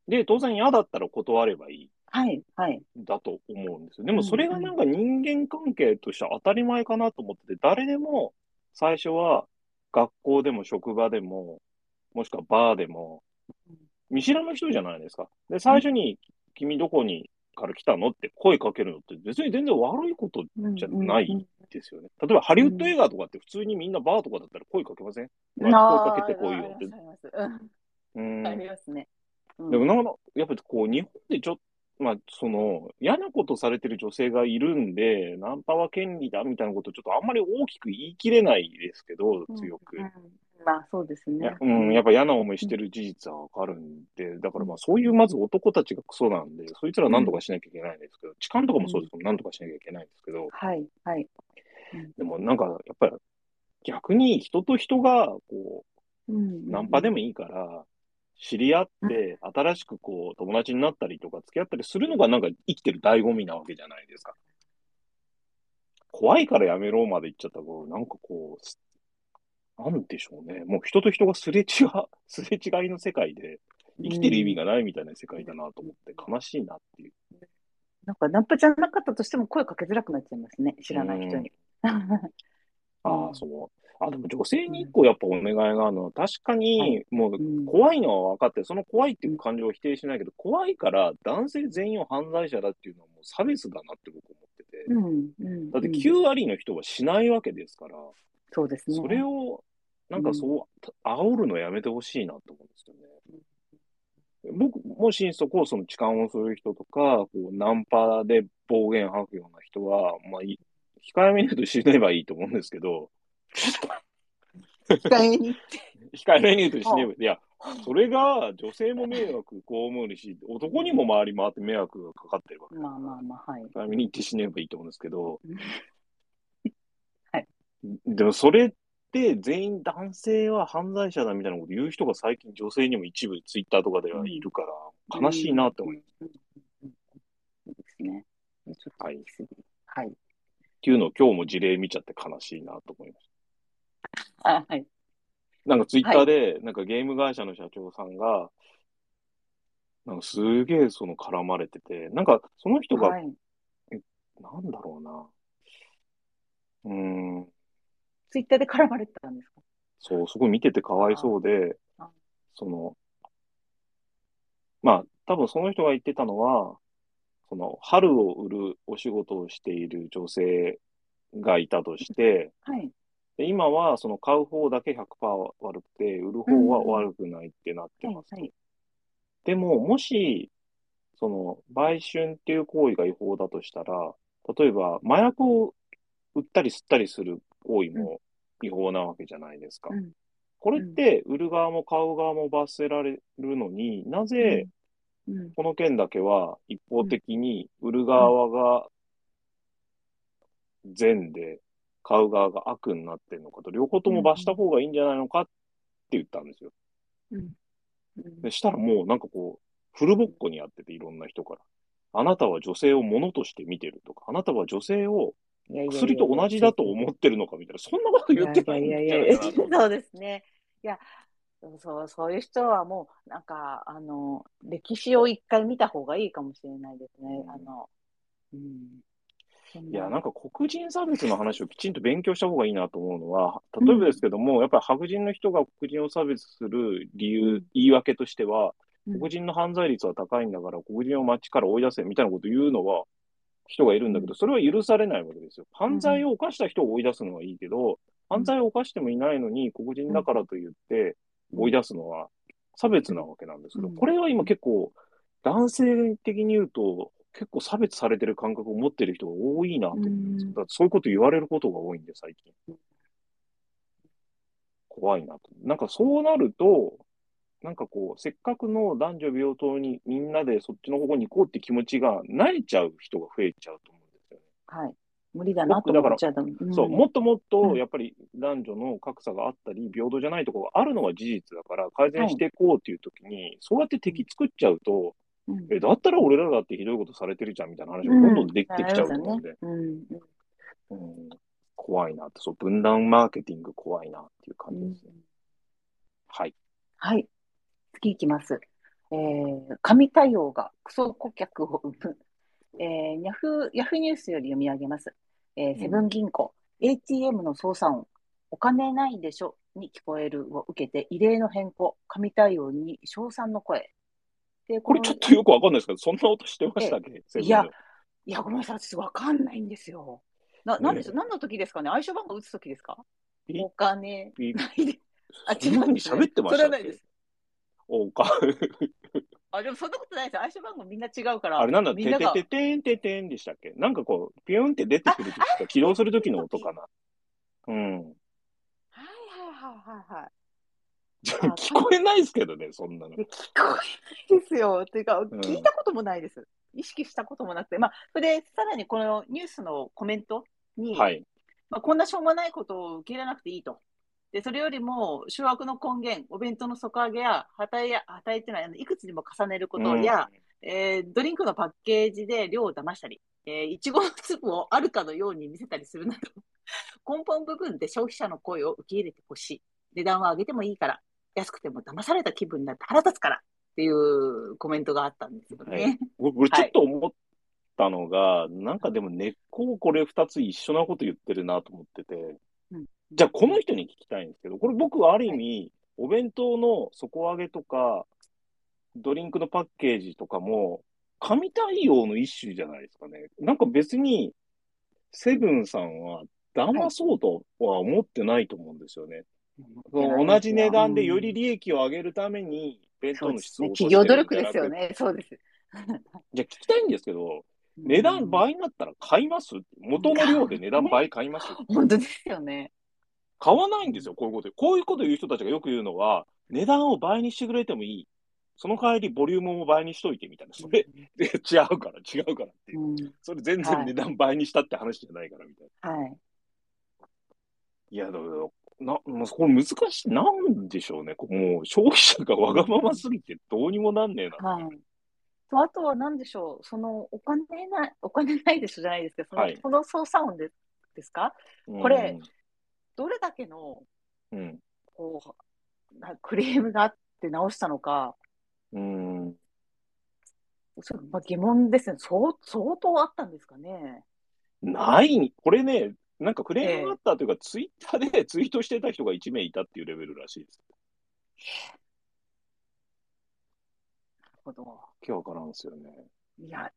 で、当然嫌だったら断ればいい。はい、はい。だと思うんですよ。でもそれがなんか人間関係として当たり前かなと思ってて、誰でも最初は学校でも職場でも、もしくはバーでも、見知らぬ人じゃないですか。で、最初に、君どこにから来たのって声かけるのって別に全然悪いことじゃないですよね。例えばハリウッド映画とかって普通にみんなバーとかだったら声かけません、声かけてこいよって。うん。ありますね。でもなんか、やっぱりこう、日本でちょっと、まあ、その、嫌なことされてる女性がいるんで、ナンパは権利だみたいなことちょっとあんまり大きく言い切れないですけど、強く。うんうん、まあ、そうですね。うん、やっぱ嫌な思いしてる事実はわかるんで、だからまあ、そういうまず男たちがクソなんで、そいつら何とかしなきゃいけないんですけど、痴漢とかもそうですけど、何とかしなきゃいけないんですけど、はい、はい。でもなんか、やっぱり逆に人と人が、こう、ナンパでもいいから、知り合って、新しくこう、友達になったりとか、付き合ったりするのがなんか生きてる醍醐味なわけじゃないですか。怖いからやめろまで言っちゃったら、なんかこう、なんでしょうね。もう人と人がすれ違、すれ違いの世界で、生きてる意味がないみたいな世界だなと思って、悲しいなっていう。なんか、ナンパじゃなかったとしても声かけづらくなっちゃいますね。知らない人に。ああ、そう。あ、でも女性に一個やっぱお願いがあるのは、確かに、もう怖いのは分かって、その怖いっていう感情を否定しないけど、怖いから男性全員を犯罪者だっていうのはもう差別だなって僕思ってて。うんだって9割の人はしないわけですから、そうですね。それを、なんかそう、煽るのやめてほしいなと思うんですよね。僕、もしそこをその痴漢をする人とか、こうナンパで暴言吐くような人は、まあ、控えめに言うと死ねばいいと思うんですけど、控えめに 控えめに言うと死ねば、いや、それが女性も迷惑被るし、男にも周り回って迷惑がかかってるわけまあまあまあ、はい。控えめに言って死ねばいいと思うんですけど、はい。でもそれって全員男性は犯罪者だみたいなこと言う人が最近女性にも一部ツイッターとかではいるから、悲しいなって思います。そうですね。はい。はい。っていうのを今日も事例見ちゃって悲しいなと思いました。あ、はい。なん。かツイッターで、なん。かゲーム会社の社長さん。が、なん。かすげえその絡まれてて、なん。かその人が、はい、え、なん。だろうな。うん。ツイッターで絡まれてたんですか？そう、すごい見ててかわいそうで、その、まあ、多分その人が言ってたのは、その、春を売るお仕事をしている女性がいたとして、はい。で今はその買う方だけ100%悪くて、売る方は悪くないってなってます。はいはい、でも、もし、その、売春っていう行為が違法だとしたら、例えば、麻薬を売ったり吸ったりする行為も違法なわけじゃないですか。うんこれって売る側も買う側も罰せられるのになぜうん。この件だけは一方的に売る側が善で買う側が悪になってるのかと、両方とも罰した方がいいんじゃないのかって言ったんですよ。うん。うんで、したらもうなんかこう、フルボッコにやってていろんな人から。あなたは女性を物として見てるとか、あなたは女性を薬と同じだと思ってるのかみたいな、そんなこと言ってないんじゃない。そうですね。いや、そう、そういう人はもう、なんか、あの、歴史を一回見た方がいいかもしれないですね。うんあの、うん。いや、なんか黒人差別の話をきちんと勉強した方がいいなと思うのは、例えばですけども、やっぱり白人の人が黒人を差別する理由、言い訳としては、うん黒人の犯罪率は高いんだから、黒人を街から追い出せみたいなことを言うのは、人がいるんだけど、それは許されないわけですよ。犯罪を犯した人を追い出すのはいいけど、犯罪を犯してもいないのに、黒人だからと言って追い出すのは差別なわけなんですけど、うんこれは今結構、男性的に言うと、結構差別されてる感覚を持ってる人が多いなと思うんですだそういうこと言われることが多いんで、最近。怖いなと。なんかそうなると、なんかこう、せっかくの男女平等にみんなでそっちの方向に行こうって気持ちが慣れちゃう人が増えちゃうと思うんですよね。はい。無理だなと思っちゃうと。んそう、もっともっうんとやっぱり男女の格差があったり、平等じゃないところがあるのは事実だから、改善していこうっていう時に、そうやって敵作っちゃうと、うんえ、だったら俺らだってひどいことされてるじゃんみたいな話がどんどんできてきちゃうと思うんで、うんうんうん怖いなって、そう、分断マーケティング怖いなっていう感じですね。はい。はい。次いきます。えー、神対応がクソ顧客を生む。えー、ヤフー、ヤフーニュースより読み上げます。えー、セブン銀行、ATM の操作音、お金ないでしょ。に聞こえるを受けて異例の変更、神対応に称賛の声。で、これちょっとよくわかんないですけど、そんな音してましたっけ？セブンいやいや、ごめんなさい、私わかんないんですよ。な、なんでしょう、え何の時ですかね？暗証番号打つ時ですか？ピお金ピないで。あ、そんなに喋ってましたっけ？それはないです。おか、あ、でもそんなことないですよ。暗証番号みんな違うから。あれなんだ、てみんながてててんててんでしたっけ？なんかこう、ピュンって出てくる時か、起動する時の音かな。うん。はいはいはいはいはい。聞こえないですけどね、そんなの。で聞こえないですよ。というか、ん聞いたこともないです。意識したこともなくて。まあ、それで、さらにこのニュースのコメントに、はい。まあ、こんなしょうもないことを受け入れなくていいと。で、それよりも、諸悪の根源、お弁当の底上げや、はたいや、はたいっていうのは、いくつにも重ねることや、えードリンクのパッケージで量を騙したり、えーいちごの粒をあるかのように見せたりするなど、根本部分で消費者の声を受け入れてほしい。値段は上げてもいいから、安くても騙された気分になって腹立つからっていうコメントがあったんですよね。俺、俺ちょっと思ったのが、なんかでも根っここれ二つ一緒なこと言ってるなと思ってて、うんじゃあこの人に聞きたいんですけど、これ僕はある意味、お弁当の底上げとか、ドリンクのパッケージとかも、神対応の一種じゃないですかね。なんか別に、セブンさんは騙そうとは思ってないと思うんですよね。その同じ値段でより利益を上げるために、弁当の。質を落としてる企業努力ですよね。そうです。じゃあ聞きたいんですけど、値段倍になったら買います？元の量で値段倍買います？本当ですよね。買わないんですよ、こういうこと。こういうこと言う人たちがよく言うのは、値段を倍にしてくれてもいい。その代わりボリュームも倍にしといてみたいな。それ、で違うから、違うからっていう。うん、それ全はい然値段倍にしたって話じゃないからみたいな。はい。いや、だから、な、もうこれ難しい。なんでしょうね。こうもう消費者がわがまますぎてどうにもなんねえな。はい。とあとは何でしょう、そのお金ない、お金ないでしょじゃないですけど、その,、はいこの操作音でですか？これどれだけのうん。こうなクレームがあって直したのか、うん。うん。それまあ、疑問ですね相。相当あったんですかね。ない、これね、なんかクレームがあったというか、ツイッターで ツイートしてた人が1名いたっていうレベルらしいです。なるほど。わけわからんですよね。いや、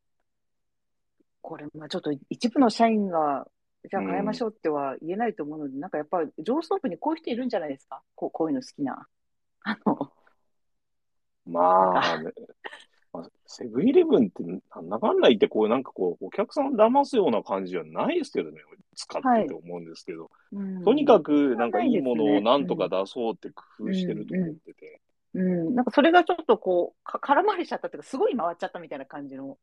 これ、まあ、ちょっと一部の社員が、じゃあ変えましょうっては言えないと思うので、なんかやっぱり上層部にこういう人いるんじゃないですか？こうこういうの好きな。あの、まあ、ね、まあセブンイレブンってなんだかんだ言って、こうなんかこう、お客さんを騙すような感じじゃないですけどね。使ってて思うんですけど、うん。とにかくなんかいいものをなんとか出そうって工夫してると思ってて、うん、なんかそれがちょっとこう、か空回りしちゃったっていうか、すごい回っちゃったみたいな感じの。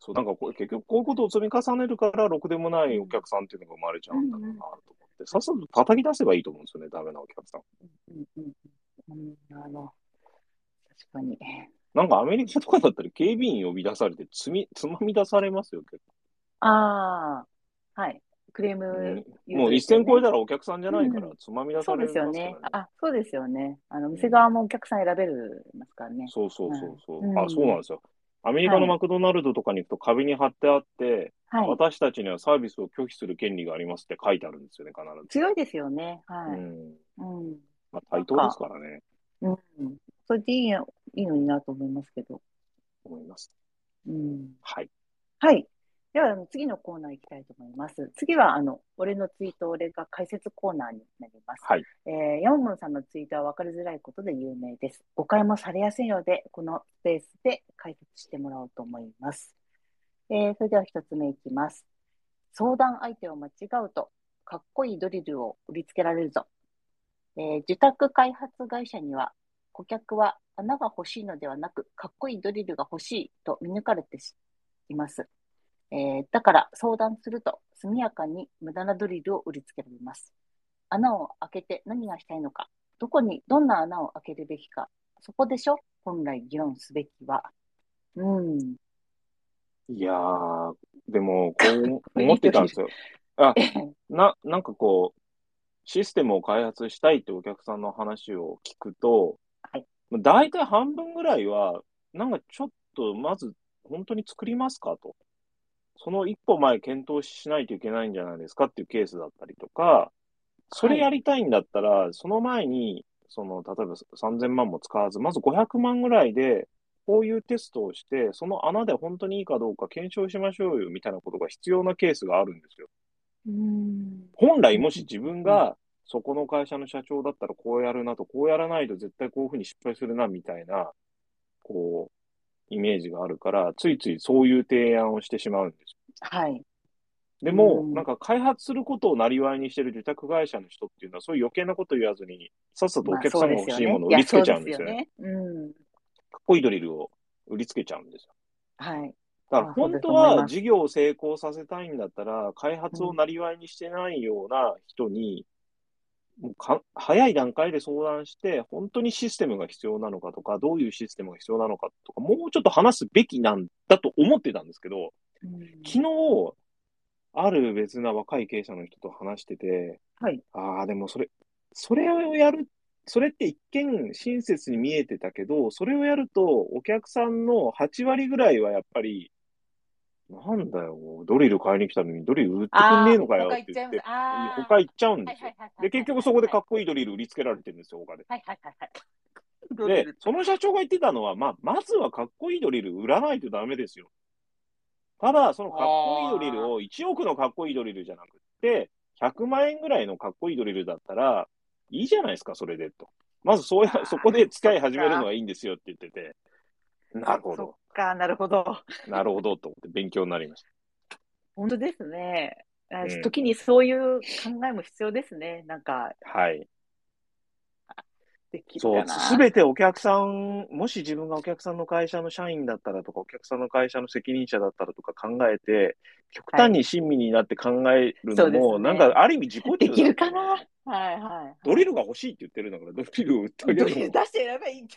そう、なんかこれ結局こういうことを積み重ねるから、ろくでもないお客さんっていうのが生まれちゃうんだろうなと思って、さっさと叩き出せばいいと思うんですよね、ダメなお客さん。うんうんうん、あの、確かに。なんかアメリカとかだったら警備員呼び出されてつみ、つまみ出されますよ、結ああ、はい。クレー構。ムうんもう一線超えたたらお客さんじゃないからう、つまみ出そうされますからですよね。ね。あ、そうですよね。あの、店側もお客さん選べるますからね。そうそうそうそう。うんあ、そうなんですよ。アメリカのマクドナルドとかに行くと壁に貼ってあって、はい。私たちにはサービスを拒否する権利がありますって書いてあるんですよね、必ず。強いですよね。はい。うん。うん。まあ、対等ですからね、うん。それでいいのいいのになと思いますけど。思います。うん。はい。はい。では、あの次のコーナー行きたいと思います。次は、あの、俺のツイート、俺が解説コーナーになります。はい。えー、ヤモモンさんのツイートは分かりづらいことで有名です。誤解もされやすいので、このスペースで解説してもらおうと思います。えー、それでは一つ目いきます。相談相手を間違うと、かっこいいドリルを売りつけられるぞ。えー、受託開発会社には、顧客は穴が欲しいのではなく、かっこいいドリルが欲しいと見抜かれています。えーだから相談すると速やかに無駄なドリルを売りつけられます。穴を開けて何がしたいのか、どこに、どんな穴を開けるべきか、そこでしょ本来議論すべきは。うん。いやー、でも、こう思ってたんですよ。あ、な、なんかこう、システムを開発したいってお客さんの話を聞くと、はい大体半分ぐらいは、なんかちょっとまず本当に作りますかと。その一歩前検討しないといけないんじゃないですかっていうケースだったりとか、それやりたいんだったら、その前に、その、例えば3000万も使わず、まず500万ぐらいで、こういうテストをして、その穴で本当にいいかどうか検証しましょうよみたいなことが必要なケースがあるんですよ。うん。本来もし自分がそこの会社の社長だったらこうやるなと、こうやらないと絶対こういうふうに失敗するなみたいな、こう、イメージがあるから、ついついそういう提案をしてしまうんです。はい。でも、うんなんか開発することをなりわいにしてる受託会社の人っていうのは、そういう余計なこと言わずに、さっさとお客さんが欲しいものを売りつけちゃうんですよね。いやそうですよね。かっこいいドリルを売りつけちゃうんですよ。うん。はい。だから本当は事業を成功させたいんだったら、開発をなりわいにしてないような人に、もうか早い段階で相談して、本当にシステムが必要なのかとか、どういうシステムが必要なのかとか、もうちょっと話すべきなんだと思ってたんですけど、うん昨日、ある別な若い経営者の人と話してて、はい。ああ、でもそれ、それをやる、それって一見親切に見えてたけど、それをやるとお客さんの8割ぐらいはやっぱり、なんだよ、ドリル買いに来たのにドリル売ってくんねえのかよって言って、他行っちゃうんですよ。で、結局そこでかっこいいドリル売りつけられてるんですよ、他で。はいはいはいはい。ドリでル、その社長が言ってたのは、まあ、まずはかっこいいドリル売らないとダメですよ。ただ、そのかっこいいドリルを1億のかっこいいドリルじゃなくって、100万円ぐらいのかっこいいドリルだったら、いいじゃないですか、それでと。まずそうや、そこで使い始めるのがいいんですよって言ってて、なるほそど、っか、なるほど。なるほどと思って勉強になりまし本当ですね。あうん時にそういう考えも必要ですね。なんか、た。はい。できるそう。すべてお客さん、もし自分がお客さんの会社の社員だったらとか、お客さんの会社の責任者だったらとか考えて、極端に親身になって考えるのも、そうですねなんかある意味自己中だできるかなはいはい。ドリルが欲しいって言ってるんだから、ドリルを売ってあげドリル出してやればいい。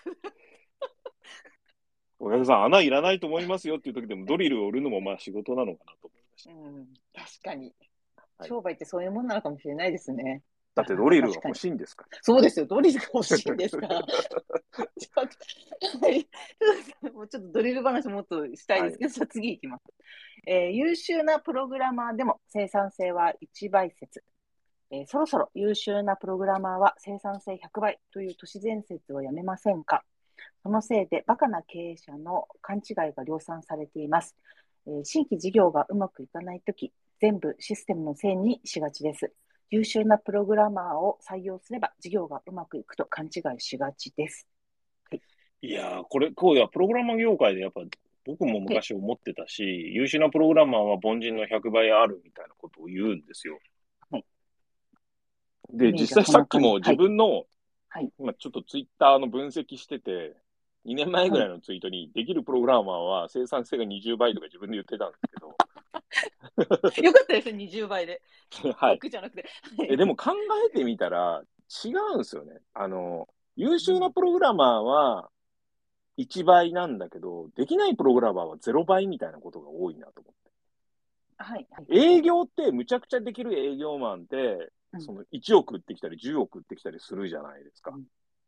お客さん、穴いらないと思いますよっていう時でも、ドリルを売るのもまあ仕事なのかなと思いました。うん、確かに。はい商売ってそういうもんなのかもしれないですね。だってドリルが欲しいんですから。そうですよ、ドリルが欲しいんですから。もうちょっとドリル話もっとしたいですけど、じゃあ次いきます、えー優秀なプログラマーでも生産性は1倍説。えーそろそろ優秀なプログラマーは生産性100倍という都市伝説をやめませんかそのせいでバカな経営者の勘違いが量産されています。えー新規事業がうまくいかないとき、全部システムのせいにしがちです。優秀なプログラマーを採用すれば事業がうまくいくと勘違いしがちです。いやー、これ、こうや、プログラマー業界でやっぱ、僕も昔思ってたし、優秀なプログラマーは凡人の100倍あるみたいなことを言うんですよ。はい。で、実際さっきも自分の、はい今ちょっとツイッターの分析してて、2年前ぐらいのツイートに、できるプログラマーは生産性が20倍とか自分で言ってたんですけど、よかったですね、20倍で。はい。僕じゃなくて。えでも考えてみたら違うんですよね。あの、優秀なプログラマーは1倍なんだけど、できないプログラマーは0倍みたいなことが多いなと思って。はい。はい営業ってむちゃくちゃできる営業マンってう、んその1億売ってきたり10億売ってきたりするじゃないですか。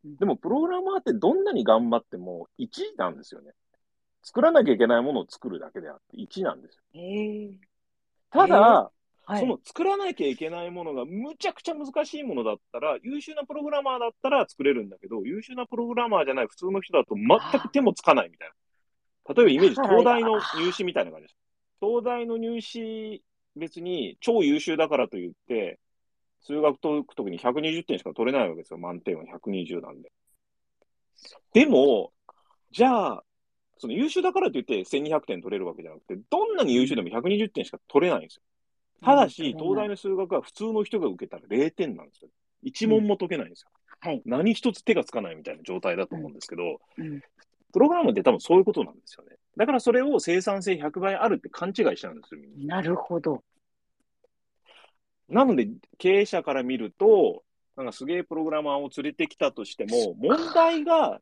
でもプログラマーってどんなに頑張っても1なんですよね。作らなきゃいけないものを作るだけであって1なんですよ。ええただ、はい。その作らなきゃいけないものがむちゃくちゃ難しいものだったら、優秀なプログラマーだったら作れるんだけど、優秀なプログラマーじゃない普通の人だと全く手もつかないみたいな。例えばイメージ、東大の入試みたいな感じです。東大の入試、別に超優秀だからといって、数学解くときに120点しか取れないわけですよ。満点は120なんで。でも、じゃあ、その優秀だからといって1200点取れるわけじゃなくて、どんなに優秀でも120点しか取れないんですよ。ただし、うん東大の数学は普通の人が受けたら0点なんですよ。1問も解けないんですよ。はい。何一つ手がつかないみたいな状態だと思うんですけど、うん。プログラムって多分そういうことなんですよね。だからそれを生産性100倍あるって勘違いしちゃうんですよ。なるほど。なので、経営者から見ると、なんかすげえプログラマーを連れてきたとしても、問題が、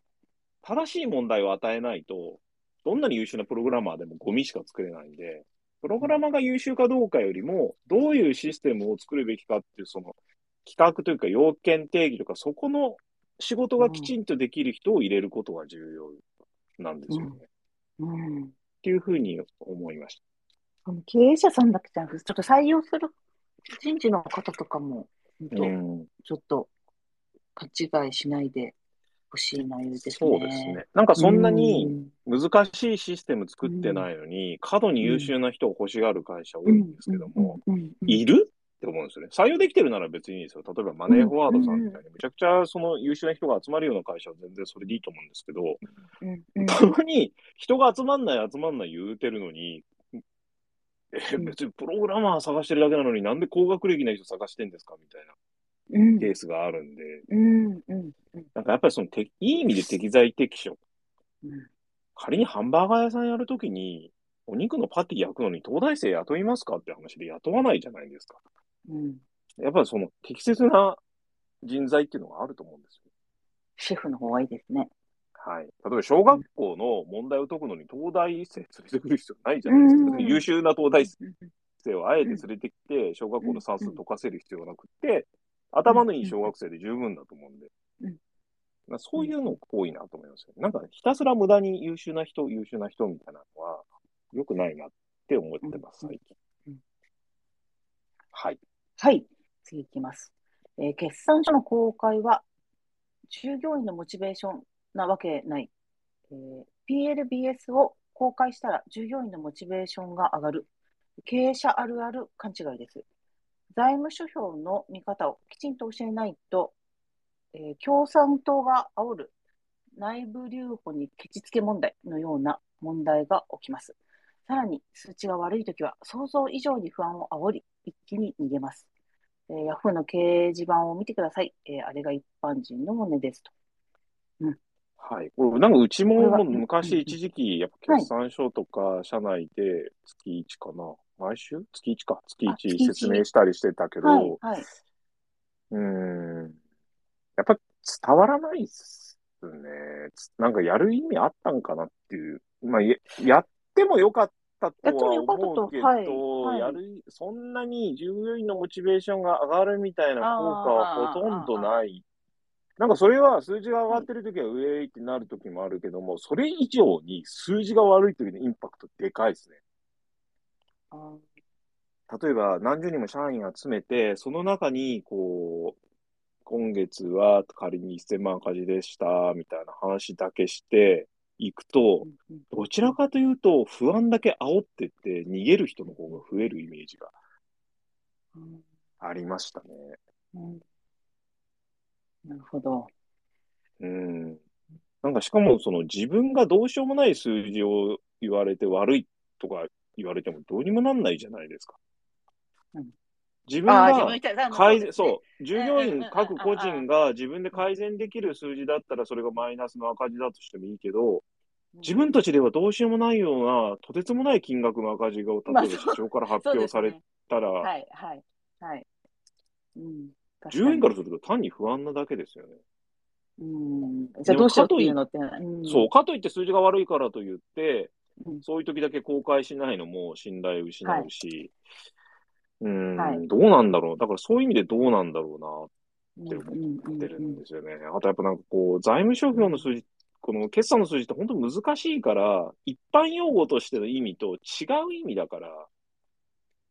正しい問題を与えないと、どんなに優秀なプログラマーでもゴミしか作れないんで、プログラマーが優秀かどうかよりも、どういうシステムを作るべきかっていう、その企画というか要件定義とか、そこの仕事がきちんとできる人を入れることが重要なんですよね。っうん。ていうふうに思いました。経営者さんだけじゃなくて、ちょっと採用する人事の方とかも、本ちょっと勘違いしないでほしい内容ですね。そうですね。なんかそんなにうん。難しいシステム作ってないのに、過度に優秀な人を欲しがる会社多いんですけども、、いる？って思うんですよね。採用できてるなら別にいいですよ。例えばマネーフォワードさんみたいに、めちゃくちゃその優秀な人が集まるような会社は全然それでいいと思うんですけど、たまに人が集まんない集まんない言うてるのに、え、うん別にプログラマー探してるだけなのになんで高学歴な人探してんですか？みたいなうんケースがあるんで、うんうんうんなんかやっぱりそのて、いい意味で適材適所。うん仮にハンバーガー屋さんやるときに、お肉のパティ焼くのに東大生雇いますかって話で雇わないじゃないですか。うんやっぱりその適切な人材っていうのがあると思うんですよ。シェフの方がいいですね。はい。例えば小学校の問題を解くのに東大生連れてくる必要ないじゃないですか。うん優秀な東大うん生をあえて連れてきて、小学校の算数解かせる必要がなくって、頭のいい小学生で十分だと思うんでうん。まあそういうの多いなと思いますよ。なんかひたすら無駄に優秀な人、優秀な人みたいなのは良くないなって思ってます、最近うん。はい。はい、次いきます。えー決算書の公開は、従業員のモチベーションなわけない。えー PLBS を公開したら従業員のモチベーションが上がる。経営者あるある勘違いです。財務諸表の見方をきちんと教えないと、えー共産党が煽る内部留保にケチつけ問題のような問題が起きます。さらに数値が悪いときは想像以上に不安を煽り、一気に逃げます。えー、ヤフーの掲示板を見てください。えーあれが一般人の骨ですと。はい。これなんかうちも昔一時期、やっぱ決算書とか社内で月1かな。毎週月1か。月あ月1 1説明したりしてたけど、はい、はい。うーん。やっぱ伝わらないっすね。つなんかやる意味あったんかなっていう。まあ、ややってもよかったとは思うけど、はいはいやる、そんなに従業員のモチベーションが上がるみたいな効果はほとんどない。なんかそれは数字が上がってるときはウェイってなるときもあるけども、それ以上に数字が悪いときのインパクトでかいですね。あ例えば何十人も社員集めて、その中に、こう、今月は仮に1000万赤字でした、みたいな話だけしていくと、うんどちらかというと不安だけ煽ってって逃げる人の方が増えるイメージがうんありましたね。うんなるほど。うん。なんかしかもその自分がどうしようもない数字を言われて悪いとか言われてもどうにもなんないじゃないですか。自分ああ、自分が改善、そう、従業員うんうんうん各個人が自分で改善できる数字だったらそれがマイナスの赤字だとしてもいいけど、自分たちではどうしようもないような、とてつもない金額の赤字が、例えば社長から発表されね。たら、はい、はい、はい。うん。確従業員からに。すると単に不安なだけですよね。うん。じゃあどうしようっていうのって、うんそう、かといって数字が悪いからと言って、うんそういう時だけ公開しないのも信頼を失うし、うーん、はいどうなんだろう。だからそういう意味でどうなんだろうなって思うんってるんですよね。あとやっぱなんかこう、財務諸表の数字、この決算の数字って本当難しいから、一般用語としての意味と違う意味だから、うん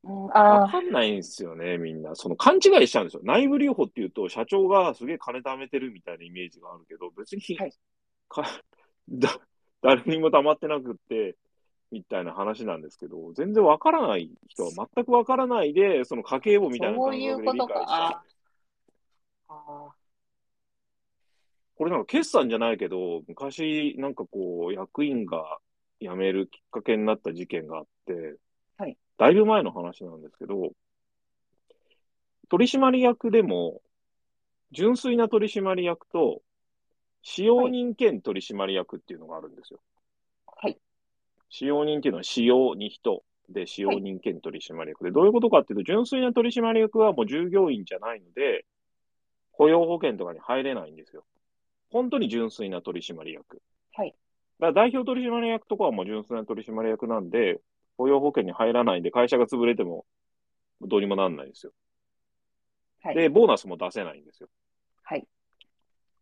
わあかんないんですよね、みんな。その勘違いしちゃうんですよ。内部留保っていうと、社長がすげえ金貯めてるみたいなイメージがあるけど、別に、はい。か だ誰にも貯まってなくって、みたいな話なんですけど、全然わからない人は全くわからないで、その家計簿みたいな感覚で理解しちゃうこれなんか決算じゃないけど、昔なんかこう、役員が辞めるきっかけになった事件があって、はいだいぶ前の話なんですけど、取締役でも、純粋な取締役と、使用人兼取締役っていうのがあるんですよ。はい。使用人っていうのは使用に人で、使用人兼取締役で、どういうことかっていうと、純粋な取締役はもう従業員じゃないので、雇用保険とかに入れないんですよ。本当に純粋な取締役。はい。だから代表取締役とかはもう純粋な取締役なんで、雇用保険に入らないんで、会社が潰れてもどうにもなんないですよ。はい。で、ボーナスも出せないんですよ。はい。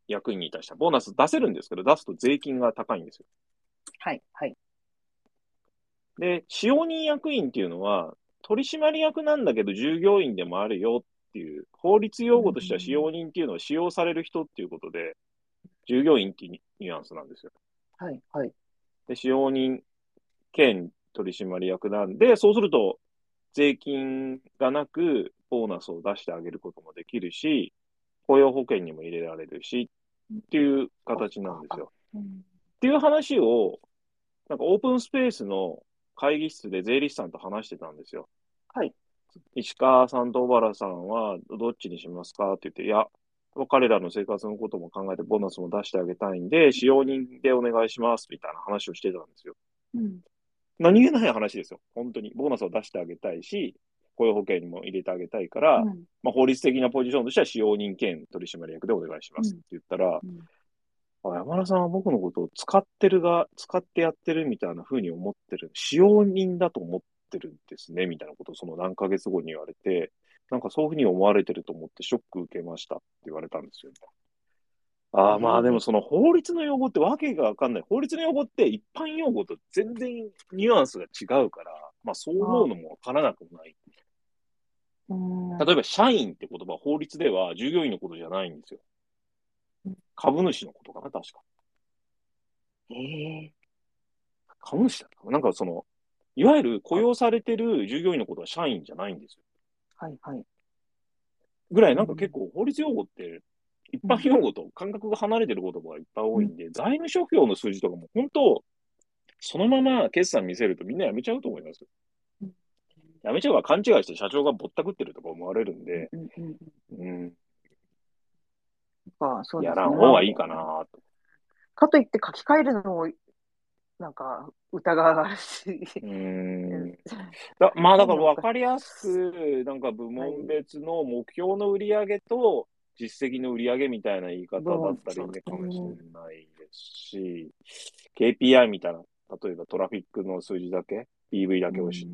役員に対しては。ボーナス出せるんですけど、出すと税金が高いんですよ。はい。はい。で、使用人役員っていうのは、取締役なんだけど従業員でもあるよっていう、法律用語としては使用人っていうのは使用される人っていうことで、従業員っていうニュアンスなんですよ。はい。はい。で、使用人兼取締役なんで、そうすると、税金がなく、ボーナスを出してあげることもできるし、雇用保険にも入れられるし、っていう形なんですよ。うんっていう話を、なんかオープンスペースの会議室で税理士さんと話してたんですよ。はい。石川さんと小原さんはどっちにしますかって言って、いや、彼らの生活のことも考えてボーナスも出してあげたいんで、使用人でお願いしますみたいな話をしてたんですよ。うん。何気ない話ですよ。本当に。ボーナスを出してあげたいし、雇用保険にも入れてあげたいから、うんまあ、法律的なポジションとしては使用人兼取締役でお願いしますって言ったら、うんあ山田さんは僕のことを使ってるが、使ってやってるみたいな風に思ってる。使用人だと思ってるんですね、みたいなことをその何ヶ月後に言われて、なんかそういう風に思われてると思ってショック受けましたって言われたんですよ。ああ、まあでもその法律の用語ってわけがわかんない。法律の用語って一般用語と全然ニュアンスが違うから、まあそう思うのもわからなくもない。うん例えば、社員って言葉は法律では従業員のことじゃないんですよ。株主のことかな、確か。ええ株主だったなんかその、いわゆる雇用されてる従業員のことは社員じゃないんですよ。はい。はい。ぐらいなんか結構法律用語って、一般用語と感覚が離れてる言葉がいっぱい多いんで、財務諸表の数字とかも本当、そのまま決算見せるとみんなやめちゃうと思いますよ。うん。やめちゃうから勘違いして社長がぼったくってるとか思われるんで、うん。うん。うん。うん、かそうですね。やらん方がいいかなと。かといって書き換えるのも、なんか疑わしい。うーん。だまあだから分かりやすく、なんか部門別の目標の売り上げと実績の売り上げみたいな言い方だったりね、かもしれないですし、KPI みたいな、例えばトラフィックの数字だけ、PV だけをし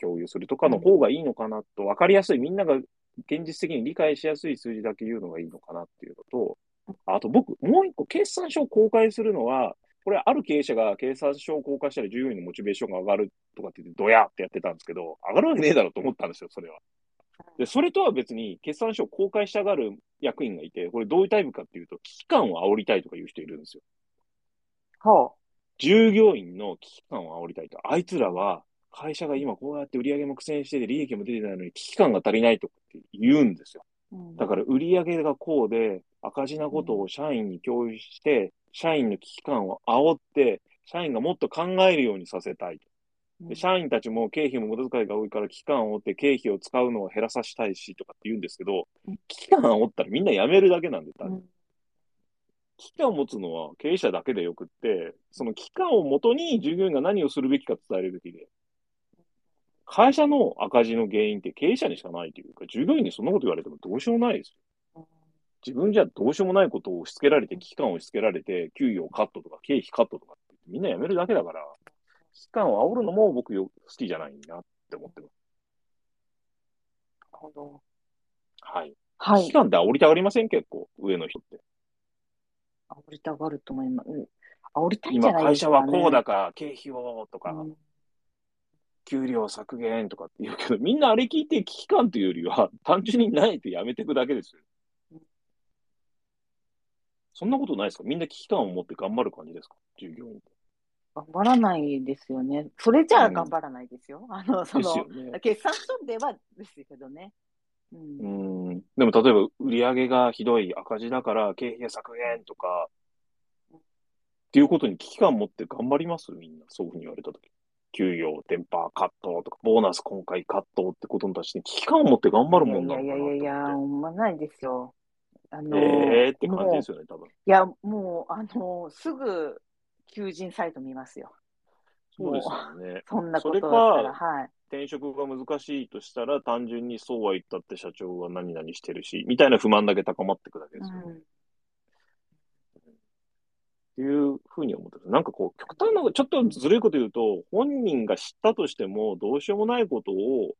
共有するとかの方がいいのかなと、分かりやすい、みんなが現実的に理解しやすい数字だけ言うのがいいのかなっていうのと、あと僕、もう一個、決算書を公開するのは、これ、ある経営者が決算書を公開したら従業員のモチベーションが上がるとかって言って、ドヤってやってたんですけど、上がるわけねえだろうと思ったんですよ、それは。で、それとは別に、決算書を公開したがる役員がいて、これどういうタイプかっていうと、危機感を煽りたいとかいう人いるんですよ。は従業員の危機感を煽りたいと。あいつらは、会社が今こうやって売り上げも苦戦してて、利益も出てないのに危機感が足りないとかって言うんですよ。あ。だから売り上げがこうで、赤字なことを社員に共有して、社員の危機感を煽って、社員がもっと考えるようにさせたい。で社員たちも経費も無駄遣いが多いから期間を追って経費を使うのを減らさせたいしとかって言うんですけど、期間を追ったらみんな辞めるだけなんで、多分期間を持つのは経営者だけでよくって、その期間をもとに従業員が何をするべきか伝えるべきで、会社の赤字の原因って経営者にしかないというか、従業員にそんなこと言われてもどうしようもないですよ。自分じゃどうしようもないことを押し付けられて、危機感を押し付けられて、給与カットとか経費カットとかってみんな辞めるだけだから、危機感を煽るのも僕よ好きじゃないなって思ってます。なるほど。はい。危機はい。感って煽りたがりません結構、上の人って。煽りたがると思います。うん煽りたいんじゃ今ないですかね。会社はこうだから経費をとか、うん給料削減とかって言うけど、みんなあれ聞いて危機感というよりは、単純にないとやめていくだけですようん。そんなことないですか？みんな危機感を持って頑張る感じですか？従業員って。頑張らないですよね。それじゃあうん頑張らないですよ。あの、そのよ、ね。決算書ではですけどね。う。うんん。でも例えば売り上げがひどい赤字だから経費削減とか、っていうことに危機感を持って頑張ります？みんな。そういうふうに言われたとき。給与、テンパーカットとか、ボーナス今回カットってことに対して危機感を持って頑張るもんいやいなのかなやいやいや、ほんまないですよ。あの。ええーって感じですよね、多分。いや、もう、あの、すぐ、求人サイト見ますよ。そうですよね。そんなことだったら、かはい。転職が難しいとしたら、単純にそうは言ったって社長は何々してるし、みたいな不満だけ高まっていくだけですよね。うんっていうふうに思ってます。なんかこう、極端な、ちょっとずるいこと言うと、本人が知ったとしても、どうしようもないことを、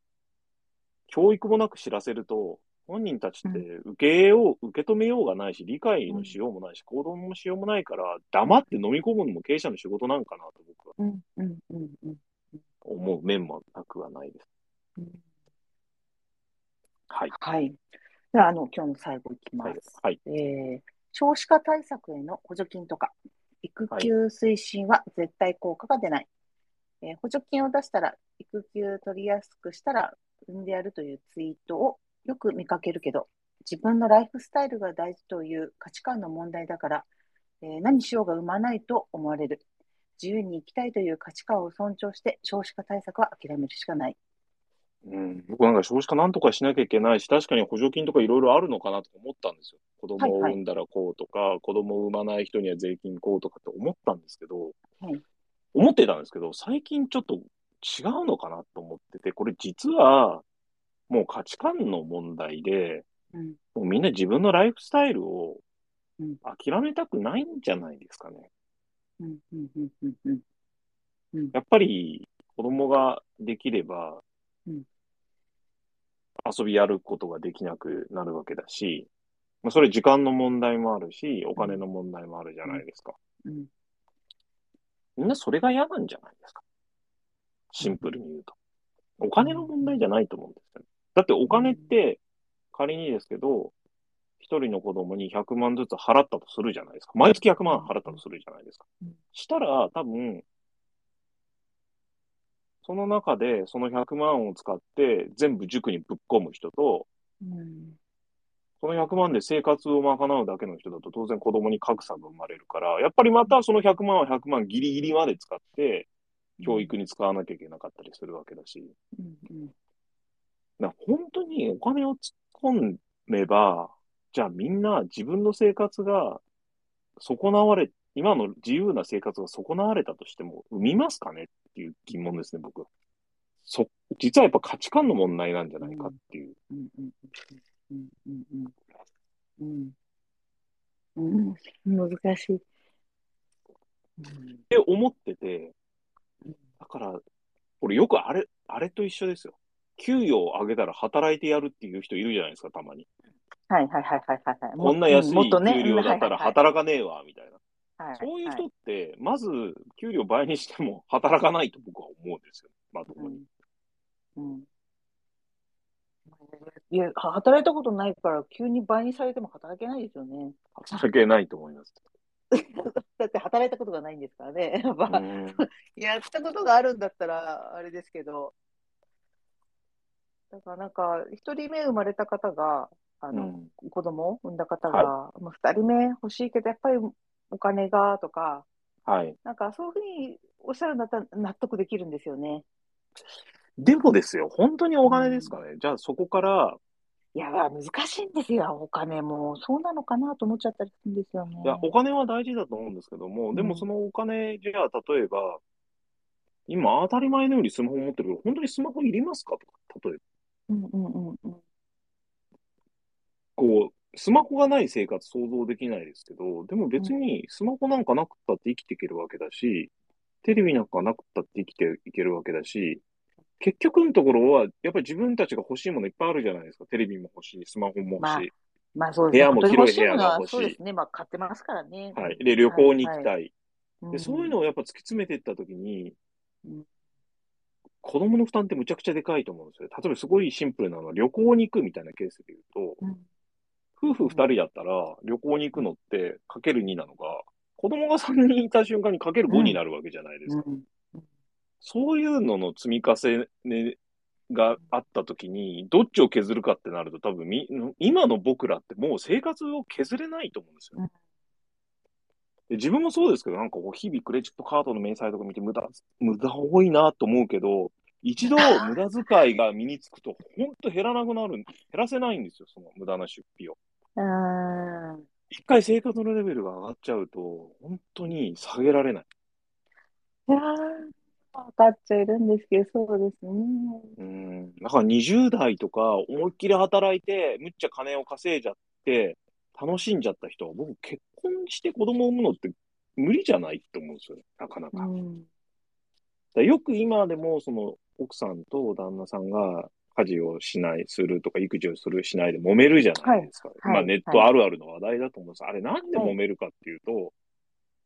教育もなく知らせると、本人たちって受けよう、受け止めようがないし、理解のしようもないし、行動もしようもないから、黙って飲み込むのも経営者の仕事なんかなと僕はうん、うん、うん、うん思う面もなくはないです。うん。はい。はい。では、あの、今日の最後いきまはいす。。はい。えー少子化対策への補助金とか、育休推進は絶対効果が出ない。えー補助金を出したら、育休取りやすくしたら産んでやるというツイートをよく見かけるけど、自分のライフスタイルが大事という価値観の問題だから、えー何しようが産まないと思われる。自由に生きたいという価値観を尊重して少子化対策は諦めるしかない。うん、僕なんか少子化なんとかしなきゃいけないし、確かに補助金とかいろいろあるのかなとか思ったんですよ。子供をはいはい産んだらこうとか、子供を産まない人には税金こうとかって思ったんですけど、はい思ってたんですけど、最近ちょっと違うのかなと思ってて、これ実はもう価値観の問題で、うんもうみんな自分のライフスタイルをうん諦めたくないんじゃないですかね。うんうんうんうんうんやっぱり子供ができればうん、遊びやることができなくなるわけだし、まあ、それ時間の問題もあるし、お金の問題もあるじゃないですか。うんみんなそれが嫌なんじゃないですか。シンプルに言うと。お金の問題じゃないと思うんですよね。だってお金って、仮にですけど、一人の子供に100万ずつ払ったとするじゃないですか。毎月100万払ったとするじゃないですか。うん。したら、多分、その中でその100万を使って全部塾にぶっ込む人と、うん。その100万で生活を賄うだけの人だと当然子供に格差が生まれるから、やっぱりまたその100万は100万ギリギリまで使って、教育に使わなきゃいけなかったりするわけだし、うんうんだから本当にお金を突っ込めば、じゃあみんな自分の生活が損なわれ、今の自由な生活が損なわれたとしても、生みますかねっていう疑問ですね、僕は。そ、実はやっぱ価値観の問題なんじゃないかっていう。うんうん難しい。うんって思ってて、だから、俺よくあれ、あれと一緒ですよ。給与を上げたら働いてやるっていう人いるじゃないですか、たまに。はいはいはいはいはいはい。こんな安い給料だったら働かねえわ、みたいな。はいはいそういう人はって、まず、給料倍にしても働かないと僕は思うんですよ。まともに。うんうんいや、働いたことないから、急に倍にされても働けないですよね。働けないと思います。だって働いたことがないんですからね。やっぱうん やったことがあるんだったら、あれですけど。だからなんか、一人目生まれた方が、あの、うん子供を産んだ方が、もう二人目欲しいけど、やっぱりお金がとか、はい。なんかそういうふうにおっしゃるんだったら納得できるんですよね。でもですよ、本当にお金ですかね。じゃあそこから、いや、難しいんですよ、お金も。そうなのかなと思っちゃったりするんですよね。いや、お金は大事だと思うんですけども、でうんもそのお金、じゃあ例えば、今当たり前のようにスマホ持ってるけど、本当にスマホいりますか？とか、例えば。うんうんうんうん。こう、スマホがない生活想像できないですけど、でも別にスマホなんかなくったって生きていけるわけだし、テレビなんかなくったって生きていけるわけだし、結局のところは、やっぱり自分たちが欲しいものいっぱいあるじゃないですか。テレビも欲しい、スマホも欲しい。まあそうですね。部屋も本当に欲広い部屋のは欲しいそうですね。まあ買ってますからね。はい。で、旅行に行きたい。はいで、そういうのをやっぱ突き詰めていったときにうん、子供の負担ってむちゃくちゃでかいと思うんですよ。例えばすごいシンプルなのは旅行に行くみたいなケースで言うと、うん夫婦二人だったら旅行に行くのってかける2なのが、子供が3人いた瞬間にかける5になるわけじゃないですか。うんそういうのの積み重ねがあったときに、どっちを削るかってなると多分み、今の僕らってもう生活を削れないと思うんですよ。うんで自分もそうですけど、なんかこう日々クレジットカードの明細とか見て無駄、無駄多いなと思うけど、一度 無駄遣いが身につくと、ほんと減らなくなる、減らせないんですよ、その無駄な出費を。うん一回生活のレベルが上がっちゃうと、本当に下げられない。いやー、分かっちゃいるんですけど、そうですね。うん。だから20代とか思いっきり働いて、むっちゃ金を稼いじゃって、楽しんじゃった人は、僕結婚して子供を産むのって無理じゃないって思うんですよね、なかなか。うんらよく今でも、その奥さんと旦那さんが家事をしない、するとか育児をする、しないで揉めるじゃないですか。はいまあネットあるあるの話題だと思うんです。あれなんで揉めるかっていうと、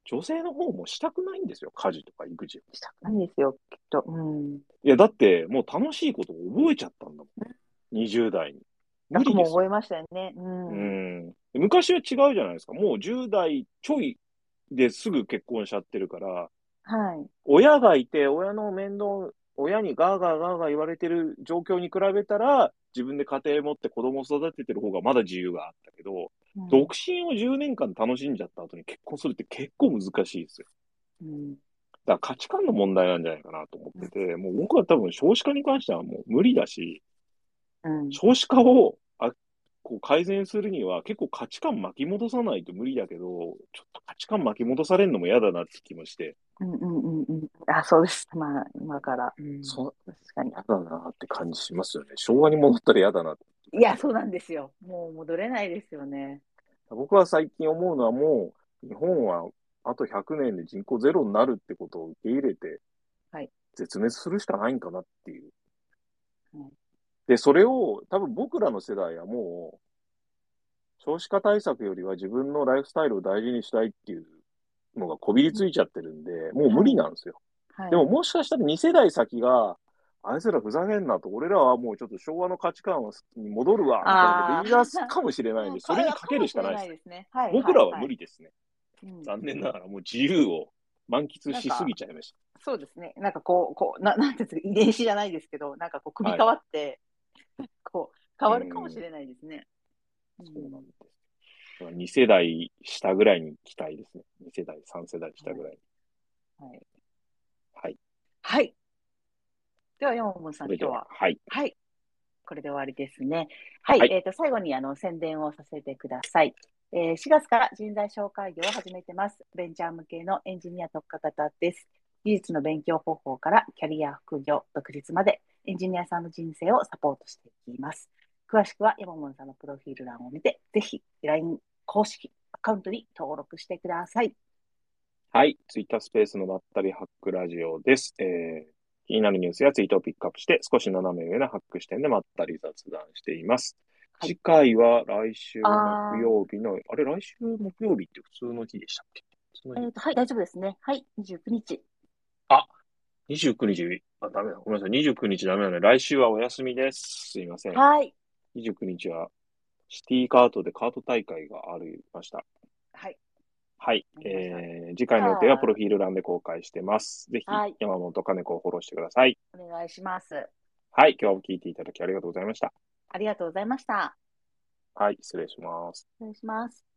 女性の方もしたくないんですよ、家事とか育児を。したくないんですよ、きっと。うん。いや、だって、もう楽しいことを覚えちゃったんだもん。20代に。無理ですよ。楽も覚えましたよね。うん。うん。昔は違うじゃないですか。もう10代ちょいですぐ結婚しちゃってるから、はい。親がいて、親の面倒、親にガーガーガーガー言われてる状況に比べたら、自分で家庭持って子供を育ててる方がまだ自由があったけど、うん独身を10年間楽しんじゃった後に結婚するって結構難しいですよ。うんだから価値観の問題なんじゃないかなと思ってて、もう僕は多分少子化に関してはもう無理だし、うん。少子化をあこう改善するには結構価値観巻き戻さないと無理だけど、ちょっと価値観巻き戻されるのも嫌だなって気もして、うんうんうんうん。あ、そうです。まあ、今から。うんそう確かに。嫌だなって感じしますよね。昭和に戻ったら嫌だなって。いや、そうなんですよ。もう戻れないですよね。僕は最近思うのはもう、日本はあと100年で人口ゼロになるってことを受け入れて、はい絶滅するしかないんかなっていう。うんで、それを多分僕らの世代はもう、少子化対策よりは自分のライフスタイルを大事にしたいっていうのがこびりついちゃってるんで、もう無理なんですよ。はい。でももしかしたら2世代先が、あいつらふざけんなと、俺らはもうちょっと昭和の価値観に戻るわ、みたいなこと言い出すかもしれないんで、それにかけるしかないです。ですね。はい。僕らは無理ですね。うん残念ながらもう自由を満喫しすぎちゃいましそうですね。なんかこう、こう、な なんていうんですか、遺伝子じゃないですけど、なんかこう、組み替わって、こう、変わるかもしれないですね。た。そうなんです。だから2世代下ぐらいに期待ですね。2世代、3世代下ぐらいに。はい。はい。はい。では、山本さん、今日はは、、はい。はい。これで終わりですね。はい。はいえっ、と、最後にあの宣伝をさせてください。えー4月から人材紹介業を始めてます。ベンチャー向けのエンジニア特化型です。技術の勉強方法からキャリア、副業、独立までエンジニアさんの人生をサポートしていきます。詳しくは山本さんのプロフィール欄を見て、ぜひ LINE 公式アカウントに登録してください。はい。ツイッタースペースのまったりハックラジオです。えー、気になるニュースやツイートをピックアップして、少し斜め上なハック視点でまったり雑談しています。はい次回は来週木曜日の、あれ、来週木曜日って普通の日でしたっけ？えっ、と、はい、大丈夫ですね。はい、29日。29日、あ、ダメだ。ごめんなさい。29日ダメだね。来週はお休みです。すいません。はい。29日はシティカートでカート大会がありました。はい。はい。えー、次回の予定はプロフィール欄で公開してます。ぜひはい、山本金子をフォローしてください。お願いします。はい。今日も聞いていただきありがとうございました。ありがとうございました。はい。失礼します。失礼します。